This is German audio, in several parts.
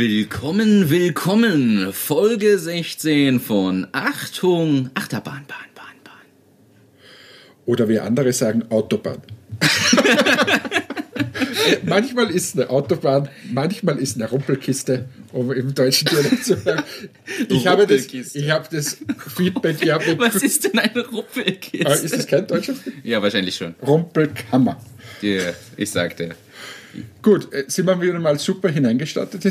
Willkommen, willkommen. Folge 16 von Achtung, Achterbahn, Bahn, Bahn, Bahn. Oder wie andere sagen, Autobahn. manchmal ist eine Autobahn, manchmal ist eine Rumpelkiste, um im deutschen Dialekt zu sagen. Ich habe das, ich habe das Feedback ja Was ist denn eine Rumpelkiste? Ah, ist das kein deutscher Ja, wahrscheinlich schon. Rumpelkammer. Ja, ich sagte. Gut, äh, sind wir wieder mal super hineingestattet.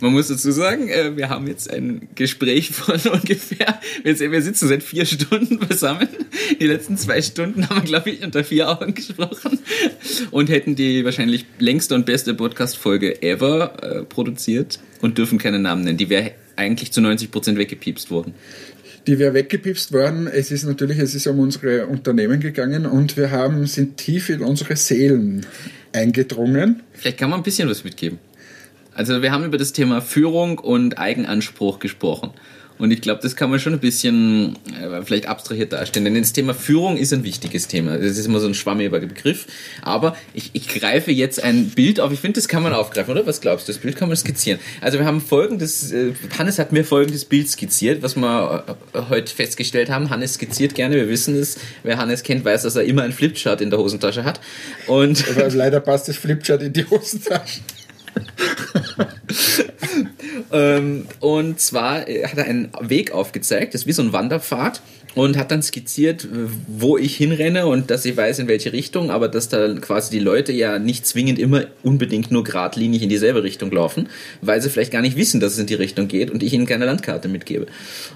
Man muss dazu sagen, äh, wir haben jetzt ein Gespräch von ungefähr, wir sitzen seit vier Stunden zusammen. Die letzten zwei Stunden haben wir, glaube ich, unter vier Augen gesprochen und hätten die wahrscheinlich längste und beste Podcast-Folge ever äh, produziert und dürfen keine Namen nennen. Die wäre eigentlich zu 90 Prozent weggepiepst worden die wäre weggepipst worden. Es ist natürlich, es ist um unsere Unternehmen gegangen und wir haben, sind tief in unsere Seelen eingedrungen. Vielleicht kann man ein bisschen was mitgeben. Also wir haben über das Thema Führung und Eigenanspruch gesprochen. Und ich glaube, das kann man schon ein bisschen äh, vielleicht abstrahiert darstellen. Denn das Thema Führung ist ein wichtiges Thema. Das ist immer so ein schwammiger Begriff. Aber ich, ich greife jetzt ein Bild auf. Ich finde, das kann man aufgreifen, oder? Was glaubst du? Das Bild kann man skizzieren. Also wir haben folgendes, äh, Hannes hat mir folgendes Bild skizziert, was wir äh, heute festgestellt haben. Hannes skizziert gerne, wir wissen es. Wer Hannes kennt, weiß, dass er immer ein Flipchart in der Hosentasche hat. Und Aber leider passt das Flipchart in die Hosentasche. ähm, und zwar hat er einen Weg aufgezeigt, das ist wie so ein Wanderpfad und hat dann skizziert, wo ich hinrenne und dass ich weiß, in welche Richtung, aber dass da quasi die Leute ja nicht zwingend immer unbedingt nur geradlinig in dieselbe Richtung laufen, weil sie vielleicht gar nicht wissen, dass es in die Richtung geht und ich ihnen keine Landkarte mitgebe.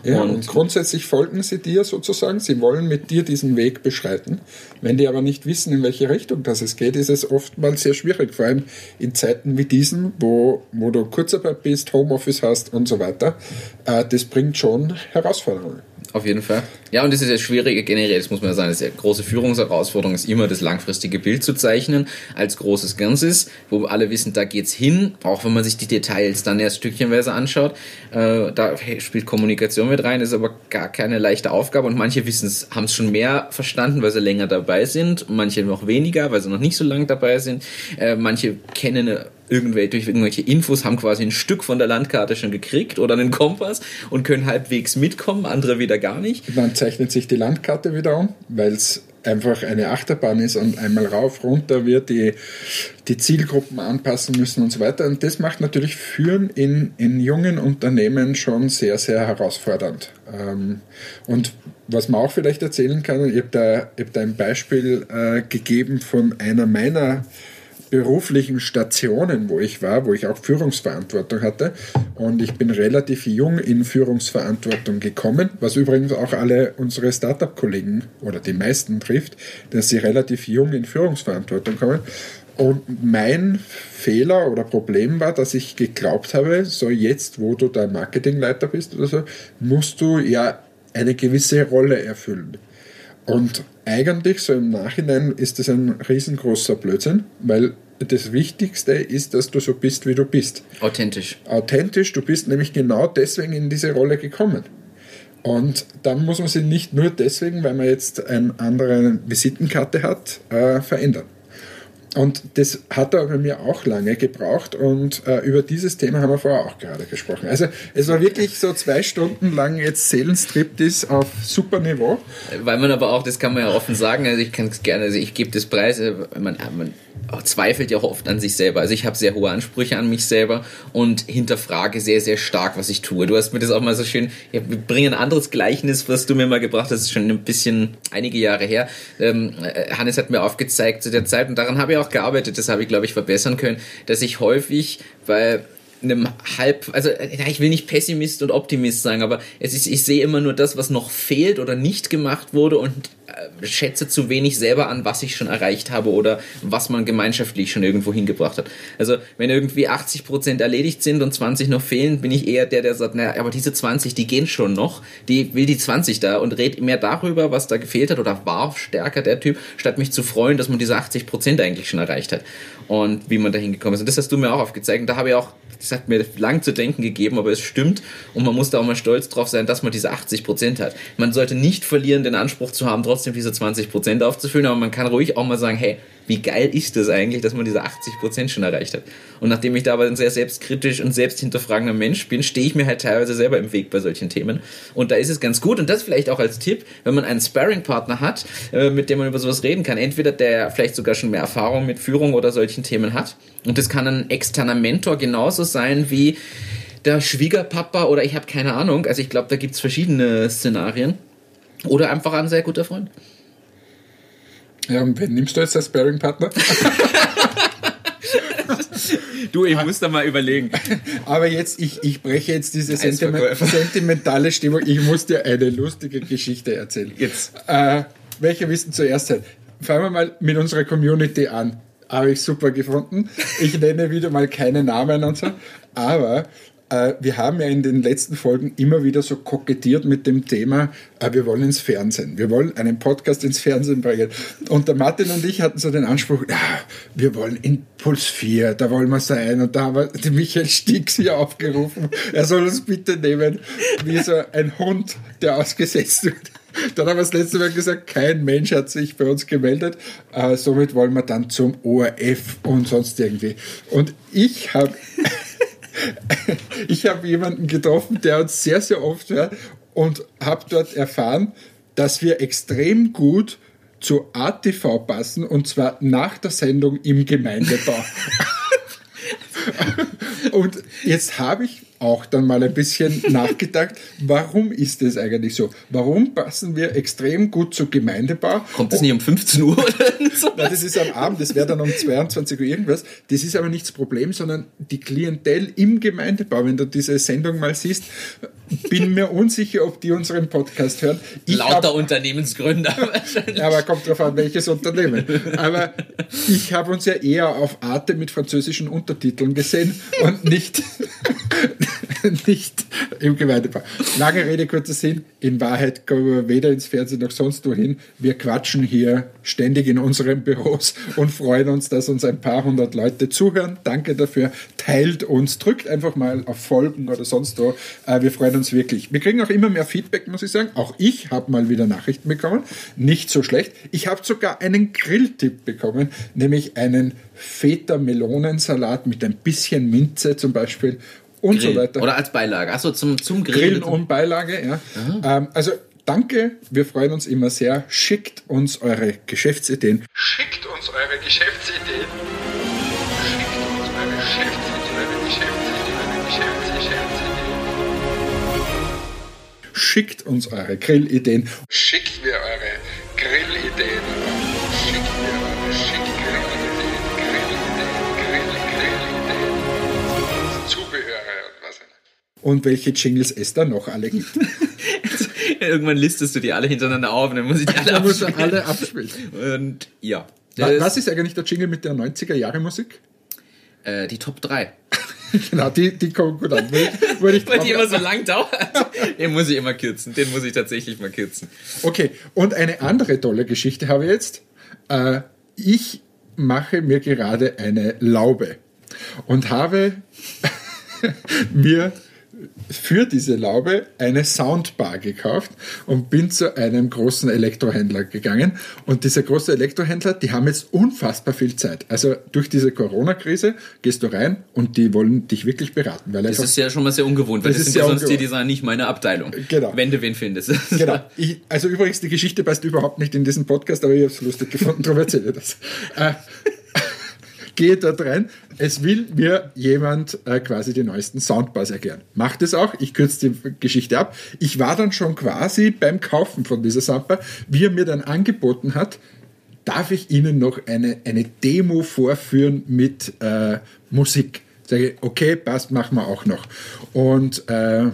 Ja, und, und grundsätzlich folgen sie dir sozusagen, sie wollen mit dir diesen Weg beschreiten. Wenn die aber nicht wissen, in welche Richtung das es geht, ist es oftmals sehr schwierig, vor allem in Zeiten wie diesen, wo, wo du Kurzarbeit bist, Homeoffice hast und so weiter. Äh, das bringt schon Herausforderungen. Auf jeden Fall. Ja, und das ist ja schwierige generell, das muss man sagen, das ist ja große Führungsherausforderung ist immer das langfristige Bild zu zeichnen als großes Ganzes, wo alle wissen, da geht's hin, auch wenn man sich die Details dann erst stückchenweise anschaut. Äh, da spielt Kommunikation mit rein, ist aber gar keine leichte Aufgabe und manche wissen es, haben es schon mehr verstanden, weil sie länger dabei sind, manche noch weniger, weil sie noch nicht so lange dabei sind. Äh, manche kennen eine irgendwelche, durch irgendwelche Infos haben quasi ein Stück von der Landkarte schon gekriegt oder einen Kompass und können halbwegs mitkommen, andere wieder gar nicht. Dann zeichnet sich die Landkarte wieder um, weil es einfach eine Achterbahn ist und einmal rauf, runter wird, die, die Zielgruppen anpassen müssen und so weiter. Und das macht natürlich Führen in, in jungen Unternehmen schon sehr, sehr herausfordernd. Ähm, und was man auch vielleicht erzählen kann, ich habe da, hab da ein Beispiel äh, gegeben von einer meiner beruflichen Stationen, wo ich war, wo ich auch Führungsverantwortung hatte. Und ich bin relativ jung in Führungsverantwortung gekommen, was übrigens auch alle unsere Startup-Kollegen oder die meisten trifft, dass sie relativ jung in Führungsverantwortung kommen. Und mein Fehler oder Problem war, dass ich geglaubt habe, so jetzt, wo du der Marketingleiter bist oder so, musst du ja eine gewisse Rolle erfüllen. Und eigentlich so im Nachhinein ist das ein riesengroßer Blödsinn, weil das Wichtigste ist, dass du so bist, wie du bist. Authentisch. Authentisch, du bist nämlich genau deswegen in diese Rolle gekommen. Und dann muss man sie nicht nur deswegen, weil man jetzt eine andere Visitenkarte hat, äh, verändern. Und das hat aber bei mir auch lange gebraucht und äh, über dieses Thema haben wir vorher auch gerade gesprochen. Also es war wirklich so zwei Stunden lang jetzt Seelenstriptease auf super Niveau. Weil man aber auch, das kann man ja offen sagen, also ich kann es gerne, also ich gebe das Preis, äh, man, man zweifelt ja auch oft an sich selber. Also ich habe sehr hohe Ansprüche an mich selber und hinterfrage sehr, sehr stark, was ich tue. Du hast mir das auch mal so schön, ja, wir bringen ein anderes Gleichnis, was du mir mal gebracht hast, das ist schon ein bisschen einige Jahre her. Ähm, äh, Hannes hat mir aufgezeigt zu der Zeit und daran habe ich auch gearbeitet, das habe ich, glaube ich, verbessern können, dass ich häufig, weil einem halb, also ja, ich will nicht Pessimist und Optimist sagen, aber es ist, ich sehe immer nur das, was noch fehlt oder nicht gemacht wurde und äh, schätze zu wenig selber an, was ich schon erreicht habe oder was man gemeinschaftlich schon irgendwo hingebracht hat. Also wenn irgendwie 80 Prozent erledigt sind und 20 noch fehlen, bin ich eher der, der sagt, naja, aber diese 20, die gehen schon noch, die will die 20 da und redet mehr darüber, was da gefehlt hat oder war stärker der Typ, statt mich zu freuen, dass man diese 80 Prozent eigentlich schon erreicht hat und wie man da hingekommen ist. Und das hast du mir auch aufgezeigt und da habe ich auch das hat mir lang zu denken gegeben, aber es stimmt und man muss da auch mal stolz drauf sein, dass man diese 80 Prozent hat. Man sollte nicht verlieren, den Anspruch zu haben, trotzdem diese 20 Prozent aufzufüllen, aber man kann ruhig auch mal sagen, hey, wie geil ist das eigentlich, dass man diese 80% schon erreicht hat. Und nachdem ich da aber ein sehr selbstkritisch und selbst hinterfragender Mensch bin, stehe ich mir halt teilweise selber im Weg bei solchen Themen. Und da ist es ganz gut, und das vielleicht auch als Tipp, wenn man einen Sparring-Partner hat, äh, mit dem man über sowas reden kann. Entweder der vielleicht sogar schon mehr Erfahrung mit Führung oder solchen Themen hat. Und das kann ein externer Mentor genauso sein wie der Schwiegerpapa oder ich habe keine Ahnung. Also ich glaube, da gibt es verschiedene Szenarien. Oder einfach ein sehr guter Freund. Ja, und wen nimmst du jetzt als Sparring-Partner? du, ich muss da mal überlegen. Aber jetzt, ich, ich breche jetzt diese sentiment sentimentale Stimmung. Ich muss dir eine lustige Geschichte erzählen. Jetzt. Äh, welche wissen zuerst sein? Fangen wir mal mit unserer Community an. Habe ich super gefunden. Ich nenne wieder mal keine Namen und so. Aber wir haben ja in den letzten Folgen immer wieder so kokettiert mit dem Thema, äh, wir wollen ins Fernsehen. Wir wollen einen Podcast ins Fernsehen bringen. Und der Martin und ich hatten so den Anspruch, ja, wir wollen in Puls 4, da wollen wir sein. Und da haben wir Michael Stix hier aufgerufen, er soll uns bitte nehmen, wie so ein Hund, der ausgesetzt wird. Dann haben wir das letzte Mal gesagt, kein Mensch hat sich bei uns gemeldet. Äh, somit wollen wir dann zum ORF und sonst irgendwie. Und ich habe ich habe jemanden getroffen, der uns sehr, sehr oft hört und habe dort erfahren, dass wir extrem gut zu ATV passen und zwar nach der Sendung im Gemeindebau. und jetzt habe ich auch dann mal ein bisschen nachgedacht, warum ist das eigentlich so? Warum passen wir extrem gut zu Gemeindebau? Kommt das nicht um 15 Uhr oder so? Nein, das ist am Abend, das wäre dann um 22 Uhr irgendwas. Das ist aber nicht das Problem, sondern die Klientel im Gemeindebau. Wenn du diese Sendung mal siehst, bin mir unsicher, ob die unseren Podcast hören. Ich Lauter hab, Unternehmensgründer wahrscheinlich. Aber kommt drauf an, welches Unternehmen. Aber ich habe uns ja eher auf Arte mit französischen Untertiteln gesehen und nicht nicht im Gemeindebau. Lange Rede, kurzer Sinn. In Wahrheit kommen wir weder ins Fernsehen noch sonst wohin. Wir quatschen hier ständig in unseren Büros und freuen uns, dass uns ein paar hundert Leute zuhören. Danke dafür. Teilt uns, drückt einfach mal auf Folgen oder sonst wo. Äh, wir freuen uns wirklich. Wir kriegen auch immer mehr Feedback, muss ich sagen. Auch ich habe mal wieder Nachrichten bekommen. Nicht so schlecht. Ich habe sogar einen Grilltipp bekommen, nämlich einen Feta-Melonensalat mit ein bisschen Minze zum Beispiel und Grillen. so weiter. Oder als Beilage. Achso, zum, zum Grillen. Grillen und Beilage, ja. Ähm, also danke, wir freuen uns immer sehr. Schickt uns eure Geschäftsideen. Schickt uns eure Geschäftsideen. Schickt uns eure Geschäftsideen, Geschäftsideen, Geschäftsideen. Schickt uns eure Grillideen. Schickt mir eure Grillideen. Und welche Jingles es da noch alle gibt. Irgendwann listest du die alle hintereinander auf und dann muss ich die alle dann abspielen. Musst du alle abspielen. Und ja. Was ist eigentlich der Jingle mit der 90er Jahre Musik? Äh, die Top 3. genau, die, die kommen gut an. Weil, ich Weil die immer so lang dauert. Den muss ich immer kürzen. Den muss ich tatsächlich mal kürzen. Okay, und eine andere tolle Geschichte habe ich jetzt. Äh, ich mache mir gerade eine Laube und habe mir für diese Laube eine Soundbar gekauft und bin zu einem großen Elektrohändler gegangen. Und dieser große Elektrohändler, die haben jetzt unfassbar viel Zeit. Also durch diese Corona-Krise gehst du rein und die wollen dich wirklich beraten. Weil das ist ja schon mal sehr ungewohnt, weil das, das sind ja sonst ungewohnt. die, die sagen, nicht meine Abteilung. Genau. Wenn du wen findest. Genau. Ich, also übrigens, die Geschichte passt überhaupt nicht in diesen Podcast, aber ich habe es lustig gefunden, darum erzähle ich das. Gehe dort rein. Es will mir jemand äh, quasi die neuesten Soundbars erklären. Macht es auch. Ich kürze die Geschichte ab. Ich war dann schon quasi beim Kaufen von dieser Soundbar. Wie er mir dann angeboten hat, darf ich Ihnen noch eine, eine Demo vorführen mit äh, Musik. Sage ich, okay, passt, machen wir auch noch. Und äh,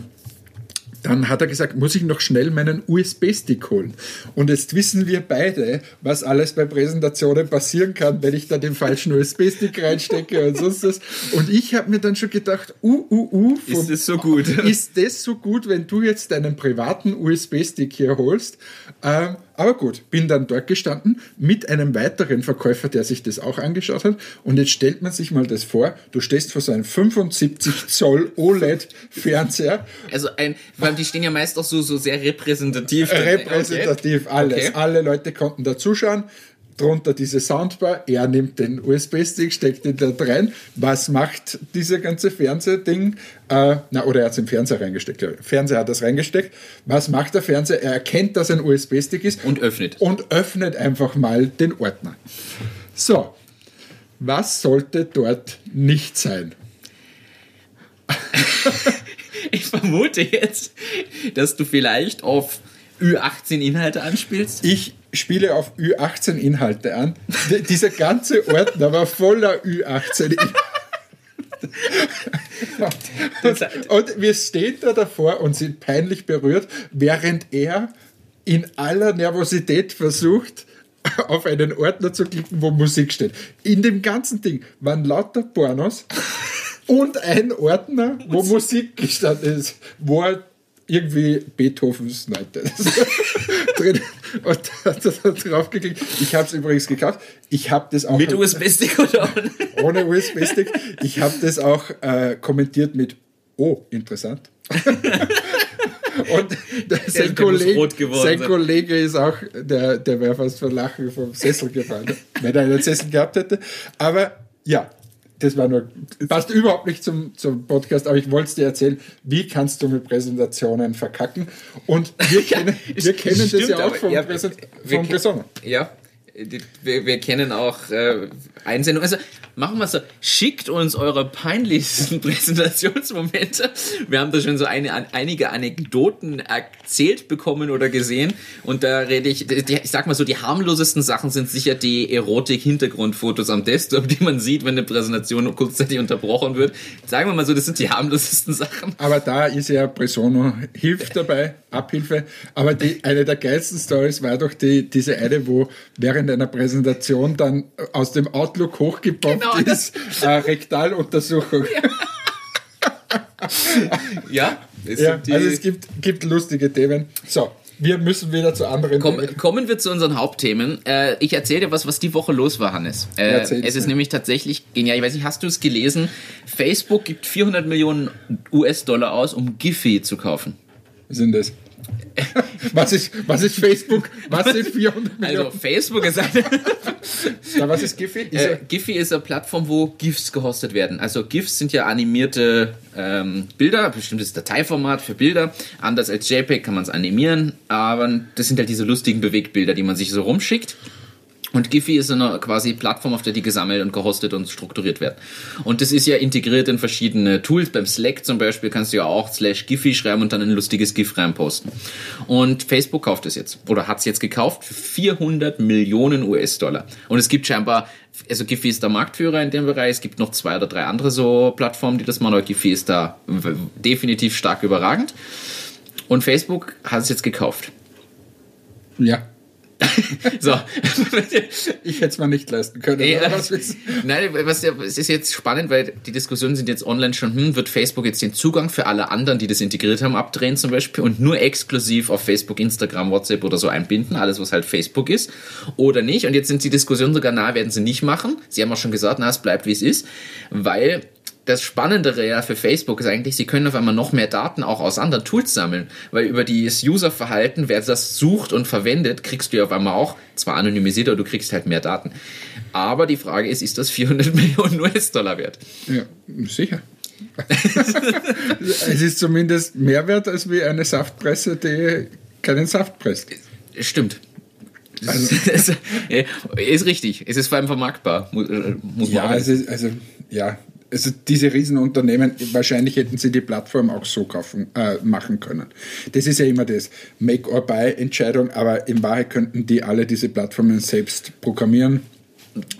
dann hat er gesagt, muss ich noch schnell meinen USB-Stick holen. Und jetzt wissen wir beide, was alles bei Präsentationen passieren kann, wenn ich da den falschen USB-Stick reinstecke und sonst was. Und ich habe mir dann schon gedacht, uh, uh, uh. Vom, ist das so gut? Ist das so gut, wenn du jetzt deinen privaten USB-Stick hier holst? Ähm, aber gut, bin dann dort gestanden mit einem weiteren Verkäufer, der sich das auch angeschaut hat. Und jetzt stellt man sich mal das vor, du stehst vor so einem 75 Zoll OLED-Fernseher. Also ein, weil die stehen ja meist auch so, so sehr repräsentativ. Repräsentativ, okay. alles. Okay. Alle Leute konnten da zuschauen drunter diese Soundbar, er nimmt den USB-Stick, steckt ihn dort rein. Was macht dieser ganze Fernsehding? Äh, na, oder er hat es im Fernseher reingesteckt. Der Fernseher hat das reingesteckt. Was macht der Fernseher? Er erkennt, dass ein USB-Stick ist. Und öffnet. Und öffnet einfach mal den Ordner. So, was sollte dort nicht sein? ich vermute jetzt, dass du vielleicht auf Ü18-Inhalte anspielst. Ich spiele auf Ü18-Inhalte an. Dieser ganze Ordner war voller Ü18-Inhalte. und, und wir stehen da davor und sind peinlich berührt, während er in aller Nervosität versucht, auf einen Ordner zu klicken, wo Musik steht. In dem ganzen Ding waren lauter Pornos und ein Ordner, wo Musik gestanden ist, wo er irgendwie Beethovens Neunte drin und hat da drauf geklickt. Ich habe es übrigens gekauft. Ich habe das auch mit USB-Stick oder ohne? ohne USB-Stick. Ich habe das auch äh, kommentiert mit Oh, interessant. Und sein, Kollege, sein Kollege ist auch, der, der wäre fast vor Lachen vom Sessel gefallen, wenn er einen Sessel gehabt hätte. Aber ja, das war nur, passt überhaupt nicht zum, zum Podcast, aber ich wollte es dir erzählen, wie kannst du mit Präsentationen verkacken? Und wir kennen, wir kennen Stimmt, das ja auch vom, ja, Präsent, vom Persona. Ja, wir, wir kennen auch äh, Einsendungen. Also machen wir so, schickt uns eure peinlichsten Präsentationsmomente. Wir haben da schon so eine, einige Anekdoten erzählt bekommen oder gesehen. Und da rede ich, die, ich sag mal so, die harmlosesten Sachen sind sicher die Erotik-Hintergrundfotos am Desktop, die man sieht, wenn eine Präsentation kurzzeitig unterbrochen wird. Sagen wir mal so, das sind die harmlosesten Sachen. Aber da ist ja Presono hilft dabei, Abhilfe. Aber die, eine der geilsten Stories war doch die, diese eine, wo während einer Präsentation dann aus dem Outlook hochgepoppt genau. ist, äh, Rektaluntersuchung. Ja, ja also es gibt, gibt lustige Themen. So, wir müssen wieder zu anderen Komm, Kommen wir zu unseren Hauptthemen. Äh, ich erzähle dir was, was die Woche los war, Hannes. Äh, es ist mir. nämlich tatsächlich genial. Ich weiß nicht, hast du es gelesen? Facebook gibt 400 Millionen US-Dollar aus, um Giphy zu kaufen. Was sind das? Was ist, was ist Facebook? Was sind 400 Millionen? Also Facebook ist eine... ja, was ist Giphy? Ist äh, Giphy ist eine Plattform, wo GIFs gehostet werden. Also GIFs sind ja animierte ähm, Bilder, bestimmtes Dateiformat für Bilder. Anders als JPEG kann man es animieren, aber das sind halt diese lustigen Bewegtbilder, die man sich so rumschickt. Und Giphy ist eine quasi Plattform, auf der die gesammelt und gehostet und strukturiert werden. Und das ist ja integriert in verschiedene Tools. Beim Slack zum Beispiel kannst du ja auch slash Giphy schreiben und dann ein lustiges GIF reinposten. Und Facebook kauft es jetzt oder hat es jetzt gekauft für 400 Millionen US-Dollar. Und es gibt scheinbar, also Giphy ist der Marktführer in dem Bereich. Es gibt noch zwei oder drei andere so Plattformen, die das machen. Aber Giphy ist da definitiv stark überragend. Und Facebook hat es jetzt gekauft. Ja. So. ich hätte es mal nicht leisten können. Ja, was nein, was, es ist jetzt spannend, weil die Diskussionen sind jetzt online schon, hm, wird Facebook jetzt den Zugang für alle anderen, die das integriert haben, abdrehen zum Beispiel und nur exklusiv auf Facebook, Instagram, WhatsApp oder so einbinden, alles was halt Facebook ist, oder nicht. Und jetzt sind die Diskussionen sogar nahe, werden sie nicht machen. Sie haben auch schon gesagt, na, es bleibt wie es ist, weil das Spannendere ja für Facebook ist eigentlich, sie können auf einmal noch mehr Daten auch aus anderen Tools sammeln, weil über das Userverhalten, wer das sucht und verwendet, kriegst du ja auf einmal auch, zwar anonymisiert, aber du kriegst halt mehr Daten. Aber die Frage ist, ist das 400 Millionen US-Dollar wert? Ja, sicher. es ist zumindest mehr wert als wie eine Saftpresse, die keinen Saft presst. Stimmt. Also, ist richtig. Es ist vor allem vermarktbar, muss ja, man also, also ja, also diese Riesenunternehmen, wahrscheinlich hätten sie die Plattform auch so kaufen, äh, machen können. Das ist ja immer das Make-or-Buy-Entscheidung, aber in Wahrheit könnten die alle diese Plattformen selbst programmieren.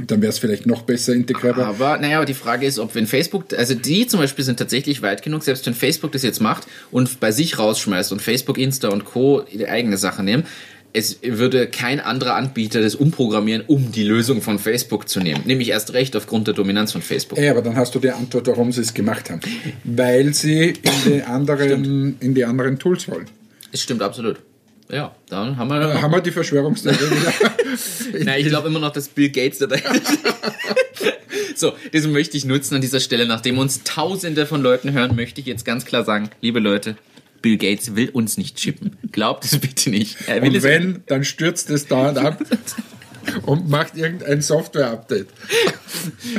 Dann wäre es vielleicht noch besser integrierbar. Aber naja, die Frage ist, ob wenn Facebook, also die zum Beispiel sind tatsächlich weit genug, selbst wenn Facebook das jetzt macht und bei sich rausschmeißt und Facebook, Insta und Co. die eigene Sache nehmen, es würde kein anderer Anbieter das umprogrammieren, um die Lösung von Facebook zu nehmen. Nämlich erst recht aufgrund der Dominanz von Facebook. Ja, aber dann hast du die Antwort, warum sie es gemacht haben. Weil sie in die anderen, in die anderen Tools wollen. Es stimmt absolut. Ja, dann haben wir. Äh, haben wir die Verschwörungstheorie wieder. Nein, ich glaube immer noch, dass Bill Gates da So, das möchte ich nutzen an dieser Stelle. Nachdem uns Tausende von Leuten hören, möchte ich jetzt ganz klar sagen, liebe Leute, Bill Gates will uns nicht chippen. Glaubt es bitte nicht. Und wenn, dann stürzt es dauernd ab. und macht irgendein Software-Update.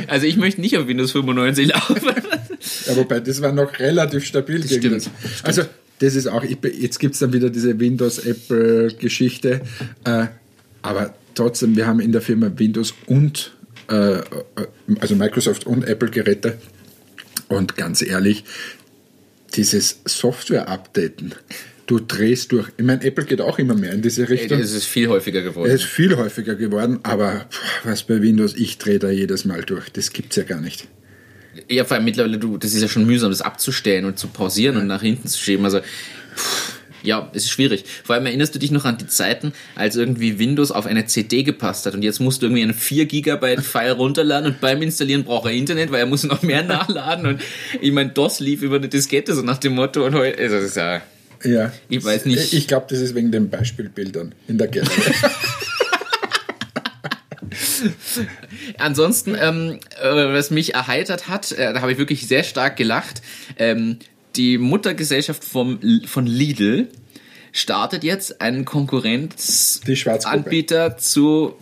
Also ich möchte nicht auf Windows 95 laufen. Ja, wobei, das war noch relativ stabil Das gegen stimmt. das. Also, das ist auch, jetzt gibt es dann wieder diese Windows-Apple-Geschichte. Äh, aber trotzdem, wir haben in der Firma Windows und, äh, äh, also Microsoft und Apple-Geräte. Und ganz ehrlich, dieses Software-Updaten, du drehst durch. Ich meine, Apple geht auch immer mehr in diese Richtung. Es ist viel häufiger geworden. Es ist viel häufiger geworden, aber pff, was bei Windows, ich drehe da jedes Mal durch. Das gibt's ja gar nicht. Ja, vor allem mittlerweile, du, das ist ja schon mühsam, das abzustellen und zu pausieren und nach hinten zu schieben. Also, pff, ja, es ist schwierig. Vor allem erinnerst du dich noch an die Zeiten, als irgendwie Windows auf eine CD gepasst hat und jetzt musst du irgendwie einen 4 Gigabyte File runterladen und beim Installieren braucht er Internet, weil er muss noch mehr nachladen und ich meine, DOS lief über eine Diskette, so nach dem Motto und heute, also das ist ja, Ja. Ich weiß nicht. Ich glaube, das ist wegen den Beispielbildern in der Galerie. Ansonsten, ähm, äh, was mich erheitert hat, äh, da habe ich wirklich sehr stark gelacht. Ähm, die Muttergesellschaft vom, von Lidl startet jetzt einen. Konkurrenzanbieter zu,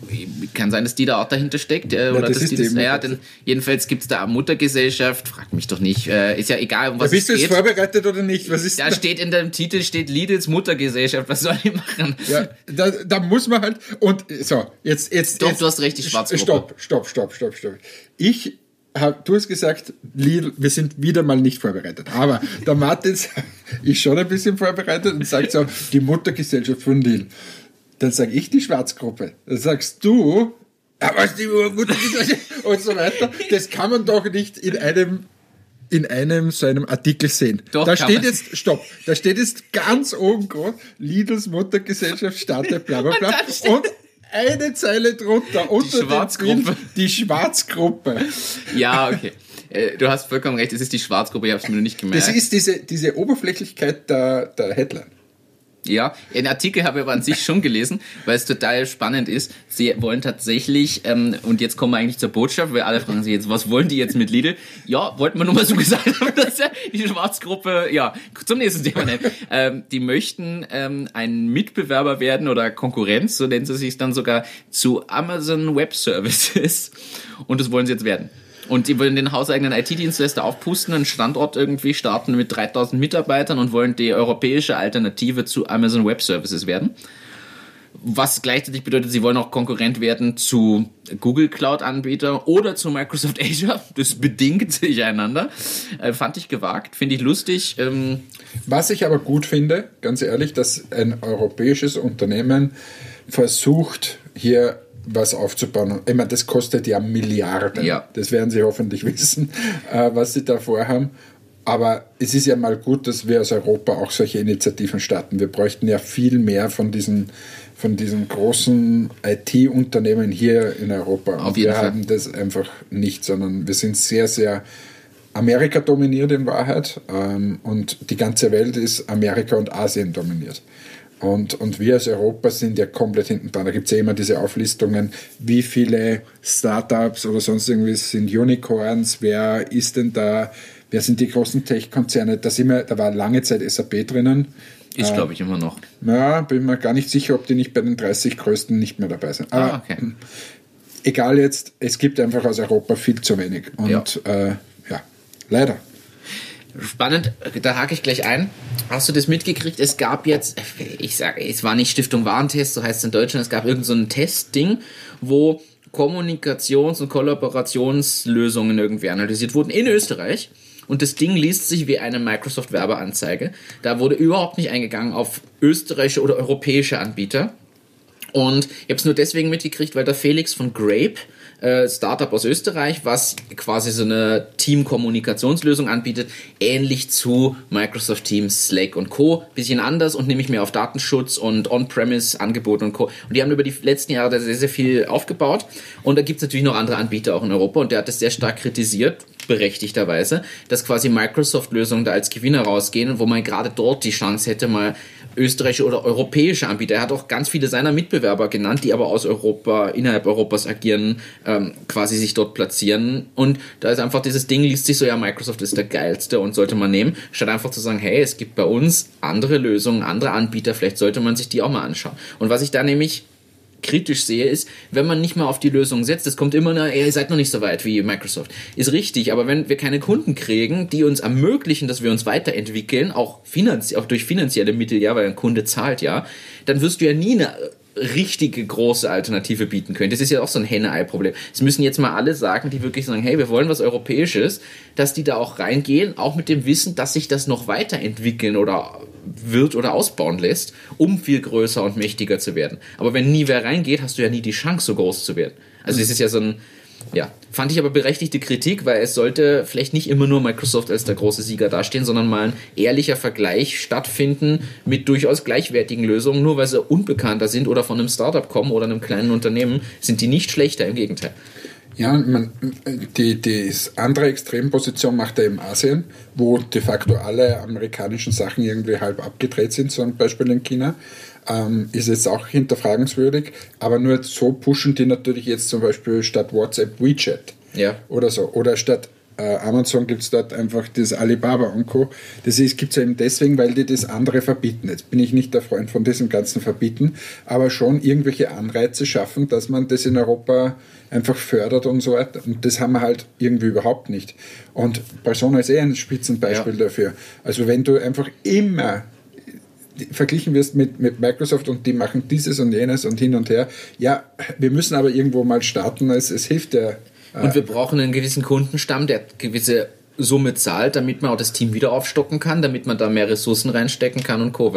kann sein, dass die da auch dahinter steckt, äh, oder das dass ist die das, naja, Mutter- denn jedenfalls gibt's da eine Muttergesellschaft, frag mich doch nicht, äh, ist ja egal, um was Bist du es jetzt geht. vorbereitet oder nicht? Was ist Da da? steht in dem Titel steht Lidls Muttergesellschaft, was soll ich machen? Ja, da, da muss man halt. Und so, jetzt. jetzt Doch, jetzt, du hast recht, die Schwarzgruppe. Stopp, stopp, stopp, stopp, stopp. Ich du hast gesagt, Lidl, wir sind wieder mal nicht vorbereitet. Aber der Martin ist schon ein bisschen vorbereitet und sagt so, die Muttergesellschaft von Lidl. Dann sage ich die Schwarzgruppe. Dann sagst du, "Ah, was die Muttergesellschaft und so weiter. Das kann man doch nicht in einem in einem so einem Artikel sehen. Doch, da steht man. jetzt, stopp, da steht jetzt ganz oben groß, Lidls Muttergesellschaft startet bla bla bla. Und eine Zeile drunter, unter dem Schwarzgruppe. Bild, die Schwarzgruppe. Ja, okay. Äh, Du hast vollkommen recht, es ist die Schwarzgruppe, ich habe es mir nur nicht gemerkt. Das ist diese, diese Oberflächlichkeit der, der Headline. Ja, den Artikel habe ich aber an sich schon gelesen, weil es total spannend ist. Sie wollen tatsächlich, ähm, und jetzt kommen wir eigentlich zur Botschaft, weil alle fragen sich jetzt, was wollen die jetzt mit Lidl? Ja, wollten wir nur mal so gesagt haben, dass die Schwarzgruppe, ja, zum nächsten Thema nennen. Ähm, die möchten ähm, ein Mitbewerber werden oder Konkurrenz, so nennen sie sich dann sogar, zu Amazon Web Services. Und das wollen sie jetzt werden. Und die wollen den hauseigenen IT-Dienstleister aufpusten, einen Standort irgendwie starten mit 3000 Mitarbeitern und wollen die europäische Alternative zu Amazon Web Services werden. Was gleichzeitig bedeutet, sie wollen auch Konkurrent werden zu Google Cloud-Anbieter oder zu Microsoft Azure. Das bedingt sich einander. Äh, fand ich gewagt, finde ich lustig. Ähm, Was ich aber gut finde, ganz ehrlich, dass ein europäisches Unternehmen versucht, hier was aufzubauen. Ich meine, das kostet ja Milliarden. Ja. Das werden Sie hoffentlich wissen, äh, was Sie da vorhaben. Aber es ist ja mal gut, dass wir aus Europa auch solche Initiativen starten. Wir bräuchten ja viel mehr von diesen, von diesen großen IT-Unternehmen hier in Europa. Auf Und jeden wir Fall. haben das einfach nicht, sondern wir sind sehr, sehr Amerika dominiert in Wahrheit ähm, und die ganze Welt ist Amerika und Asien dominiert. Und, und wir als Europa sind ja komplett hinten dran. Da gibt es ja immer diese Auflistungen, wie viele Startups oder sonst irgendwie sind Unicorns, wer ist denn da, wer sind die großen Tech-Konzerne. Da, sind wir- da war lange Zeit SAP drinnen. ist, glaube ich, immer noch. Ja, bin mir gar nicht sicher, ob die nicht bei den 30 größten nicht mehr dabei sind. Aber Ah, okay. egal jetzt, es gibt einfach aus Europa viel zu wenig. Und ja, äh, ja leider. Spannend, da hake ich gleich ein. Hast du das mitgekriegt? Es gab jetzt, ich sage, es war nicht Stiftung Warentest, so heißt es in Deutschland, es gab irgendein so Testding, wo Kommunikations- und Kollaborationslösungen irgendwie analysiert wurden in Österreich. Und das Ding liest sich wie eine Microsoft-Werbeanzeige. Da wurde überhaupt nicht eingegangen auf österreichische oder europäische Anbieter. Und ich habe es nur deswegen mitgekriegt, weil der Felix von Grape, äh, Startup aus Österreich, was quasi so eine Team-Kommunikationslösung anbietet, ähnlich zu Microsoft Teams, Slack und Co. Bisschen anders und nämlich mehr auf Datenschutz und On-Premise-Angebote und Co. Und die haben über die letzten Jahre da sehr, sehr viel aufgebaut. Und da gibt es natürlich noch andere Anbieter auch in Europa und der hat das sehr stark kritisiert, berechtigterweise, dass quasi Microsoft-Lösungen da als Gewinner rausgehen, wo man gerade dort die Chance hätte, mal österreichische oder europäische Anbieter. Er hat auch ganz viele seiner Mitbewerber genannt, die aber aus Europa, innerhalb Europas agieren, ähm, quasi sich dort platzieren. Und da ist einfach dieses Ding, liest sich so, ja, Microsoft ist der geilste und sollte man nehmen, statt einfach zu sagen, hey, es gibt bei uns andere Lösungen, andere Anbieter, vielleicht sollte man sich die auch mal anschauen. Und was ich da nämlich kritisch sehe, ist, wenn man nicht mal auf die Lösung setzt, es kommt immer, na, ihr seid noch nicht so weit wie Microsoft. Ist richtig, aber wenn wir keine Kunden kriegen, die uns ermöglichen, dass wir uns weiterentwickeln, auch, finanzie auch durch finanzielle Mittel, ja, weil ein Kunde zahlt ja, dann wirst du ja nie eine richtige große Alternative bieten können. Das ist ja auch so ein Henne-Ei-Problem. Es müssen jetzt mal alle sagen, die wirklich sagen, hey, wir wollen was Europäisches, dass die da auch reingehen, auch mit dem Wissen, dass sich das noch weiterentwickeln oder wird oder ausbauen lässt, um viel größer und mächtiger zu werden. Aber wenn nie wer reingeht, hast du ja nie die Chance, so groß zu werden. Also das ist ja so ein, ja, fand ich aber berechtigte Kritik, weil es sollte vielleicht nicht immer nur Microsoft als der große Sieger dastehen, sondern mal ein ehrlicher Vergleich stattfinden mit durchaus gleichwertigen Lösungen. Nur weil sie unbekannter sind oder von einem Startup kommen oder einem kleinen Unternehmen, sind die nicht schlechter, im Gegenteil. Ja, man, die, die andere Extremposition macht er im Asien, wo de facto alle amerikanischen Sachen irgendwie halb abgedreht sind, zum Beispiel in China. Ähm, ist jetzt auch hinterfragenswürdig, aber nur so pushen die natürlich jetzt zum Beispiel statt WhatsApp WeChat ja. oder so. Oder statt äh, Amazon gibt es dort einfach das Alibaba und Co. Das gibt es ja eben deswegen, weil die das andere verbieten. Jetzt bin ich nicht der Freund von diesem ganzen Verbieten, aber schon irgendwelche Anreize schaffen, dass man das in Europa einfach fördert und so weiter. Und das haben wir halt irgendwie überhaupt nicht. Und Persona ist eh ein Spitzenbeispiel ja. dafür. Also wenn du einfach immer verglichen wirst mit, mit Microsoft und die machen dieses und jenes und hin und her. Ja, wir müssen aber irgendwo mal starten. Es, es hilft ja. Äh und wir brauchen einen gewissen Kundenstamm, der gewisse Summe zahlt, damit man auch das Team wieder aufstocken kann, damit man da mehr Ressourcen reinstecken kann und Co.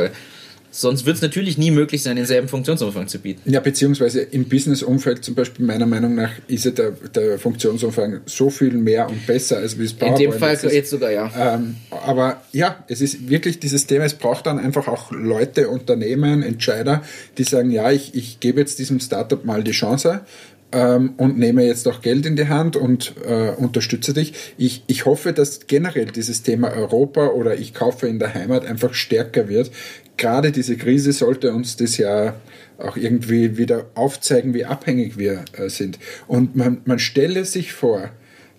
Sonst wird es natürlich nie möglich sein, denselben Funktionsumfang zu bieten. Ja, beziehungsweise im Business-Umfeld zum Beispiel meiner Meinung nach ist ja der, der Funktionsumfang so viel mehr und besser, als wie es PowerPoint In dem Fall ist. jetzt sogar, ja. Ähm, aber ja, es ist wirklich dieses Thema, es braucht dann einfach auch Leute, Unternehmen, Entscheider, die sagen, ja, ich, ich gebe jetzt diesem Startup mal die Chance ähm, und nehme jetzt auch Geld in die Hand und äh, unterstütze dich. Ich, ich hoffe, dass generell dieses Thema Europa oder ich kaufe in der Heimat einfach stärker wird gerade diese Krise sollte uns das ja auch irgendwie wieder aufzeigen, wie abhängig wir äh, sind. Und man, man stelle sich vor,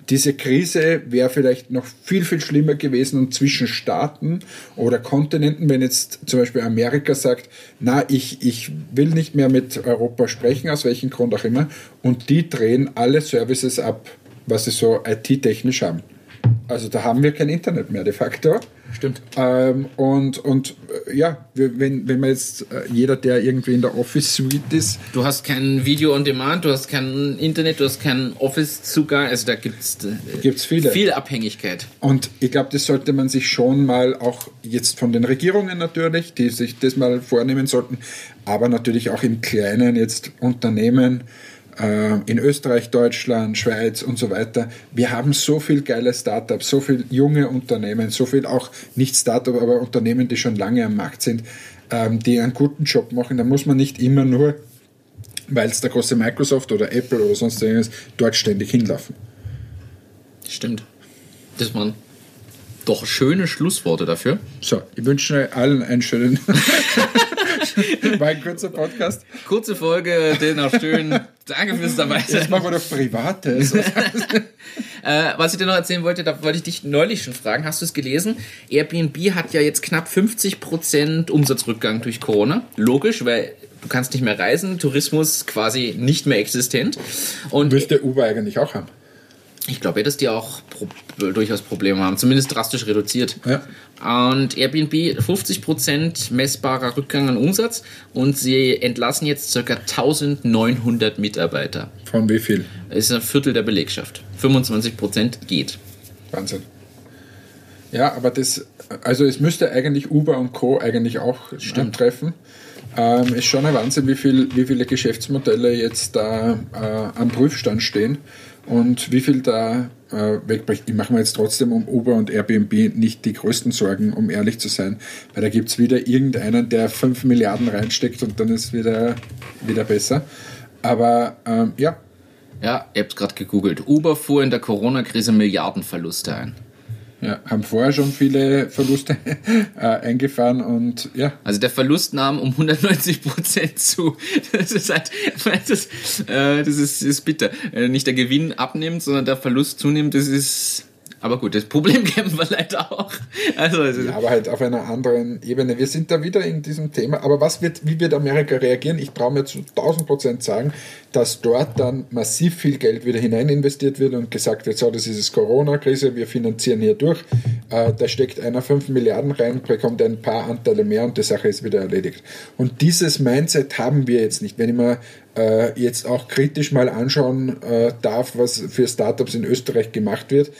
diese Krise wäre vielleicht noch viel, viel schlimmer gewesen und zwischen Staaten oder Kontinenten, wenn jetzt zum Beispiel Amerika sagt, na, ich, ich will nicht mehr mit Europa sprechen, aus welchem Grund auch immer, und die drehen alle Services ab, was sie so IT-technisch haben. Also da haben wir kein Internet mehr de facto. Stimmt. Ähm, und, und äh, ja, wenn, wenn man jetzt äh, jeder, der irgendwie in der Office Suite ist. Du hast kein Video on Demand, du hast kein Internet, du hast keinen Office-Zugang, also da gibt es äh, viele. viel Abhängigkeit. Und ich glaube, das sollte man sich schon mal auch jetzt von den Regierungen natürlich, die sich das mal vornehmen sollten, aber natürlich auch im Kleinen jetzt Unternehmen in Österreich, Deutschland, Schweiz und so weiter. Wir haben so viel geile Startups, so viel junge Unternehmen, so viel auch nicht Startup, aber Unternehmen, die schon lange am Markt sind, ähm, die einen guten Job machen. Da muss man nicht immer nur, weil es der große Microsoft oder Apple oder sonst irgendwas, dort ständig hinlaufen. Stimmt. Das waren doch schöne Schlussworte dafür. So, ich wünsche allen einen schönen. War ein kurzer Podcast. Kurze Folge, dennoch schön. Danke fürs dabei sein. Jetzt machen wir doch Privates. äh, was ich dir noch erzählen wollte, da wollte ich dich neulich schon fragen. Hast du es gelesen? Airbnb hat ja jetzt knapp 50% Umsatzrückgang durch Corona. Logisch, weil du kannst nicht mehr reisen, Tourismus quasi nicht mehr existent. Und Müsste Uber eigentlich auch haben. Ich glaube, dass die auch pro durchaus Probleme haben, zumindest drastisch reduziert. Ja. Und Airbnb 50% messbarer Rückgang an Umsatz und sie entlassen jetzt ca. 1900 Mitarbeiter. Von wie viel? Das ist ein Viertel der Belegschaft. 25% geht. Wahnsinn. Ja, aber das, also es müsste eigentlich Uber und Co. eigentlich auch Stimmt. treffen. Ähm, ist schon ein Wahnsinn, wie, viel, wie viele Geschäftsmodelle jetzt da äh, am Prüfstand stehen und wie viel da äh, wegbricht. Ich mache mir jetzt trotzdem um Uber und Airbnb nicht die größten Sorgen, um ehrlich zu sein, weil da gibt es wieder irgendeinen, der 5 Milliarden reinsteckt und dann ist wieder, wieder besser. Aber ähm, ja. Ja, ihr habt gerade gegoogelt. Uber fuhr in der Corona-Krise Milliardenverluste ein. Ja, haben vorher schon viele Verluste äh, eingefahren und ja. Also der Verlust nahm um 190 Prozent zu. Das ist halt, das, äh, das ist, ist bitter. Äh, nicht der Gewinn abnimmt, sondern der Verlust zunimmt, das ist Aber gut, das Problem kennen wir leider auch. Also, ja, aber halt auf einer anderen Ebene. Wir sind da wieder in diesem Thema. Aber was wird, wie wird Amerika reagieren? Ich traue mir zu 1000 Prozent sagen, dass dort dann massiv viel Geld wieder hinein investiert wird und gesagt wird, so, das ist jetzt Corona-Krise, wir finanzieren hier durch. Äh, da steckt einer 5 Milliarden rein, bekommt ein paar Anteile mehr und die Sache ist wieder erledigt. Und dieses Mindset haben wir jetzt nicht. Wenn ich mir äh, jetzt auch kritisch mal anschauen äh, darf, was für Startups in Österreich gemacht wird,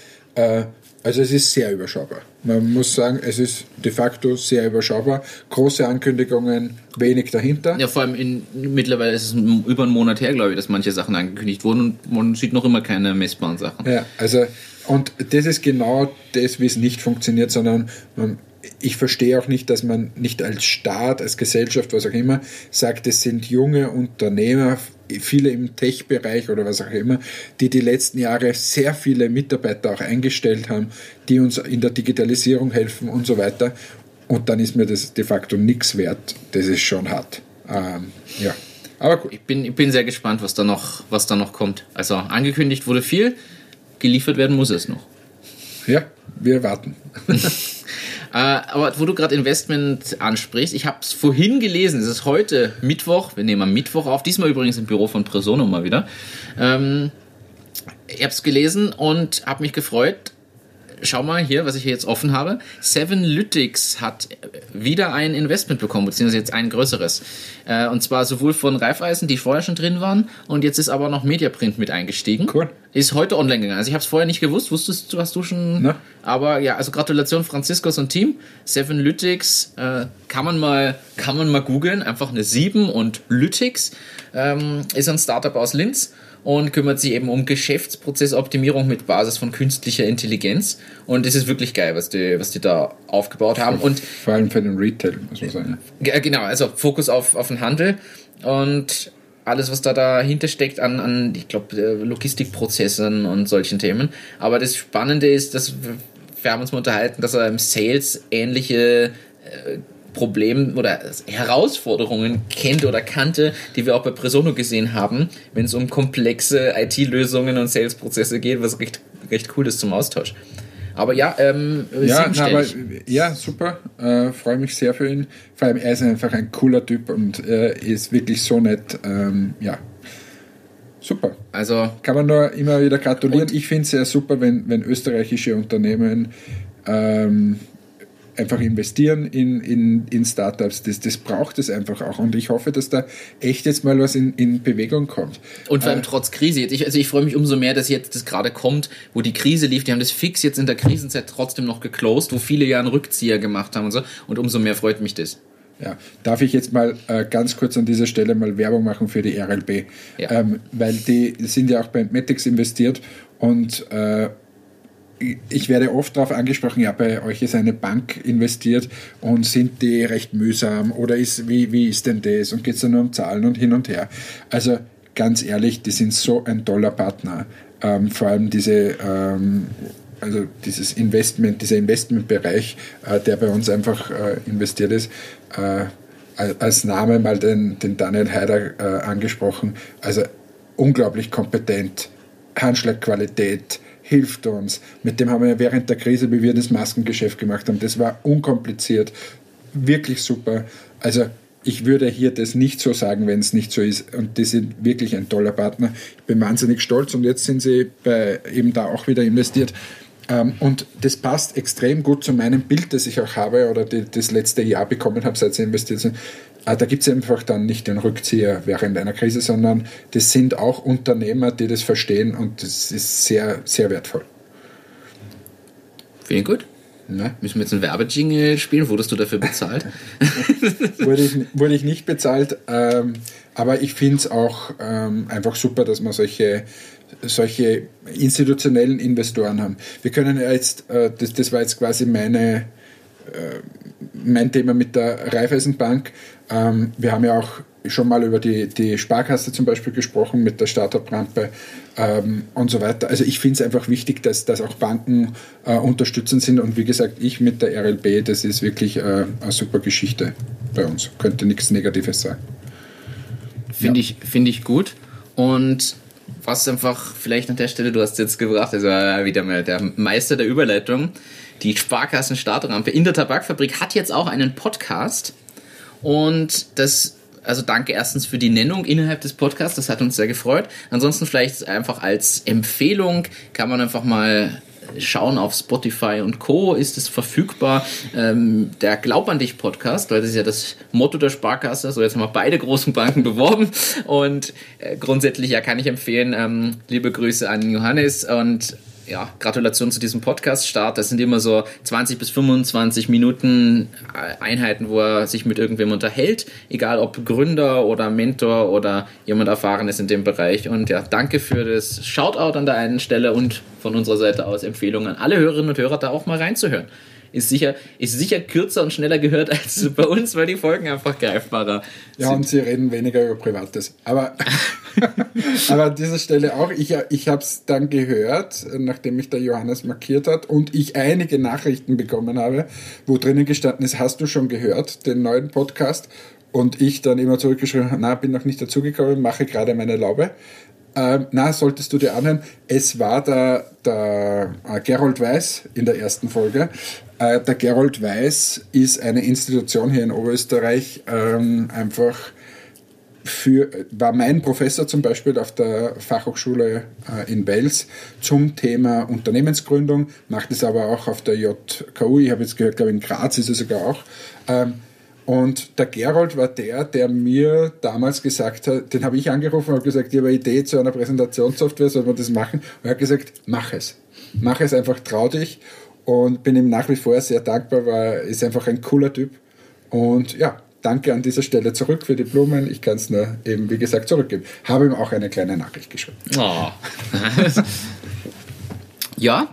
also es ist sehr überschaubar. Man muss sagen, es ist de facto sehr überschaubar. Große Ankündigungen, wenig dahinter. Ja, vor allem in, mittlerweile ist es über einen Monat her, glaube ich, dass manche Sachen angekündigt wurden und man sieht noch immer keine messbaren Sachen. Ja, also und das ist genau das, wie es nicht funktioniert, sondern man, ich verstehe auch nicht, dass man nicht als Staat, als Gesellschaft, was auch immer, sagt, es sind junge Unternehmer, viele im Tech-Bereich oder was auch immer, die die letzten Jahre sehr viele Mitarbeiter auch eingestellt haben, die uns in der Digitalisierung helfen und so weiter. Und dann ist mir das de facto nichts wert, das es schon hat. Ähm, ja. Aber gut. Ich bin, ich bin sehr gespannt, was da, noch, was da noch kommt. Also angekündigt wurde viel, geliefert werden muss es noch. Ja, wir warten. Äh, aber wo du gerade Investment ansprichst, ich habe es vorhin gelesen, es ist heute Mittwoch, wir nehmen am Mittwoch auf, diesmal übrigens im Büro von Presono mal wieder. Ähm, ich habe es gelesen und habe mich gefreut, schau mal hier, was ich hier jetzt offen habe. Seven Lytics hat wieder ein Investment bekommen, beziehungsweise jetzt ein größeres. Äh, und zwar sowohl von Raiffeisen, die vorher schon drin waren, und jetzt ist aber noch Mediaprint mit eingestiegen. Cool. Ist heute online gegangen. Also ich habe es vorher nicht gewusst. Wusstest du, hast du schon? Na? Aber ja, also Gratulation Franziskus und Team. Seven Lytics äh, kann man mal, kann man mal googeln. Einfach eine 7 und Lytics ähm, ist ein Startup aus Linz und kümmert sich eben um Geschäftsprozessoptimierung mit Basis von künstlicher Intelligenz. Und es ist wirklich geil, was die, was die da aufgebaut haben. Und Vor allem für den Retail, muss man sagen. Genau, also Fokus auf, auf den Handel und alles, was da dahinter steckt an, an ich glaube, äh, Logistikprozessen und solchen Themen. Aber das Spannende ist, dass wir haben uns mal unterhalten, dass er im Sales ähnliche äh, Problem oder Herausforderungen kennt oder kannte, die wir auch bei Presono gesehen haben, wenn es um komplexe IT-Lösungen und Sales-Prozesse geht, was recht, recht cool ist zum Austausch. Aber ja, ähm, ja, na, aber, ja, super. Äh, Freue mich sehr für ihn. Vor allem, er ist einfach ein cooler Typ und äh, ist wirklich so nett. Ähm, ja, super. Also kann man nur immer wieder gratulieren. Ich finde es sehr super, wenn, wenn österreichische Unternehmen ähm, einfach investieren in, in, in Startups. Das, das braucht es einfach auch. Und ich hoffe, dass da echt jetzt mal was in, in Bewegung kommt. Und vor allem äh, trotz Krise. Ich, also ich freue mich umso mehr, dass jetzt das gerade kommt, wo die Krise lief. Die haben das fix jetzt in der Krisenzeit trotzdem noch geclosed, wo viele ja einen Rückzieher gemacht haben und so. Und umso mehr freut mich das. Ja, darf ich jetzt mal äh, ganz kurz an dieser Stelle mal Werbung machen für die RLB? Ja. Ähm, weil die sind ja auch bei Metix investiert und äh, ich werde oft darauf angesprochen, ja, bei euch ist eine Bank investiert und sind die recht mühsam oder ist, wie, wie ist denn das und geht es da nur um Zahlen und hin und her. Also ganz ehrlich, die sind so ein toller Partner. Ähm, vor allem diese, ähm, also dieses Investment, dieser Investmentbereich, äh, der bei uns einfach äh, investiert ist, äh, als Name mal den, den Daniel Heider äh, angesprochen. Also unglaublich kompetent, Handschlagqualität, hilft uns. Mit dem haben wir während der Krise, wie wir das Maskengeschäft gemacht haben, das war unkompliziert, wirklich super. Also ich würde hier das nicht so sagen, wenn es nicht so ist. Und die sind wirklich ein toller Partner. Ich bin wahnsinnig stolz und jetzt sind sie bei, eben da auch wieder investiert. Ähm, und das passt extrem gut zu meinem Bild, das ich auch habe oder das letzte Jahr bekommen habe, seit sie investiert sind. Ah, da gibt es einfach dann nicht den Rückzieher während einer Krise, sondern das sind auch Unternehmer, die das verstehen und das ist sehr, sehr wertvoll. Ich gut. Na? Müssen wir jetzt einen Werbejingle spielen? Wurdest du dafür bezahlt? wurde, ich, wurde ich nicht bezahlt, ähm, aber ich finde es auch ähm, einfach super, dass man solche, solche institutionellen Investoren haben. Wir können ja jetzt, äh, das, das war jetzt quasi meine, äh, mein Thema mit der Raiffeisenbank. Ähm, wir haben ja auch schon mal über die, die Sparkasse zum Beispiel gesprochen mit der Startup-Rampe ähm, und so weiter. Also ich finde es einfach wichtig, dass, dass auch Banken äh, unterstützend sind und wie gesagt, ich mit der RLB, das ist wirklich äh, eine super Geschichte bei uns. Könnte nichts Negatives sein. Finde ja. ich, find ich gut. Und was einfach vielleicht an der Stelle, du hast jetzt gebracht, also wieder mal der Meister der Überleitung. Die Sparkassen Startrampe in der Tabakfabrik hat jetzt auch einen Podcast und das also danke erstens für die Nennung innerhalb des Podcasts, das hat uns sehr gefreut. Ansonsten vielleicht einfach als Empfehlung kann man einfach mal schauen auf Spotify und Co. ist es verfügbar. Ähm, der Glaub an dich Podcast, weil das ist ja das Motto der Sparkasse. So, jetzt haben wir beide großen Banken beworben und äh, grundsätzlich ja kann ich empfehlen, ähm, liebe Grüße an Johannes und ja, Gratulation zu diesem Podcast-Start. Das sind immer so 20 bis 25 Minuten äh, Einheiten, wo er sich mit irgendwem unterhält, egal ob Gründer oder Mentor oder jemand Erfahrenes in dem Bereich. Und ja, danke für das Shoutout an der einen Stelle und von unserer Seite aus Empfehlungen an alle Hörerinnen und Hörer, da auch mal reinzuhören ist sicher, ist sicher kürzer und schneller gehört als bei uns, weil die Folgen einfach greifbarer Ja, und sie reden weniger über Privates. Aber, aber an dieser Stelle auch, ich, ich habe es dann gehört, nachdem mich der Johannes markiert hat und ich einige Nachrichten bekommen habe, wo drinnen gestanden ist, hast du schon gehört, den neuen Podcast? Und ich dann immer zurückgeschrieben, na, bin noch nicht dazugekommen, mache gerade meine Laube. Ähm, na, solltest du dir anhören. Es war der, der äh, Gerold Weiß in der ersten Folge. Äh, der Gerold Weiß ist eine Institution hier in Oberösterreich, ähm, einfach für, war mein Professor zum Beispiel auf der Fachhochschule äh, in Wels zum Thema Unternehmensgründung, macht es aber auch auf der JKU. Ich habe jetzt gehört, glaube ich, in Graz ist er sogar auch. Ähm, und der Gerold war der, der mir damals gesagt hat, den habe ich angerufen und gesagt, ich habe eine Idee zu einer Präsentationssoftware, soll man das machen? Und er hat gesagt, mach es. Mach es einfach, trau dich. Und bin ihm nach wie vor sehr dankbar, weil er ist einfach ein cooler Typ. Und ja, danke an dieser Stelle zurück für die Blumen. Ich kann es nur eben, wie gesagt, zurückgeben. Habe ihm auch eine kleine Nachricht geschrieben. Oh. ja,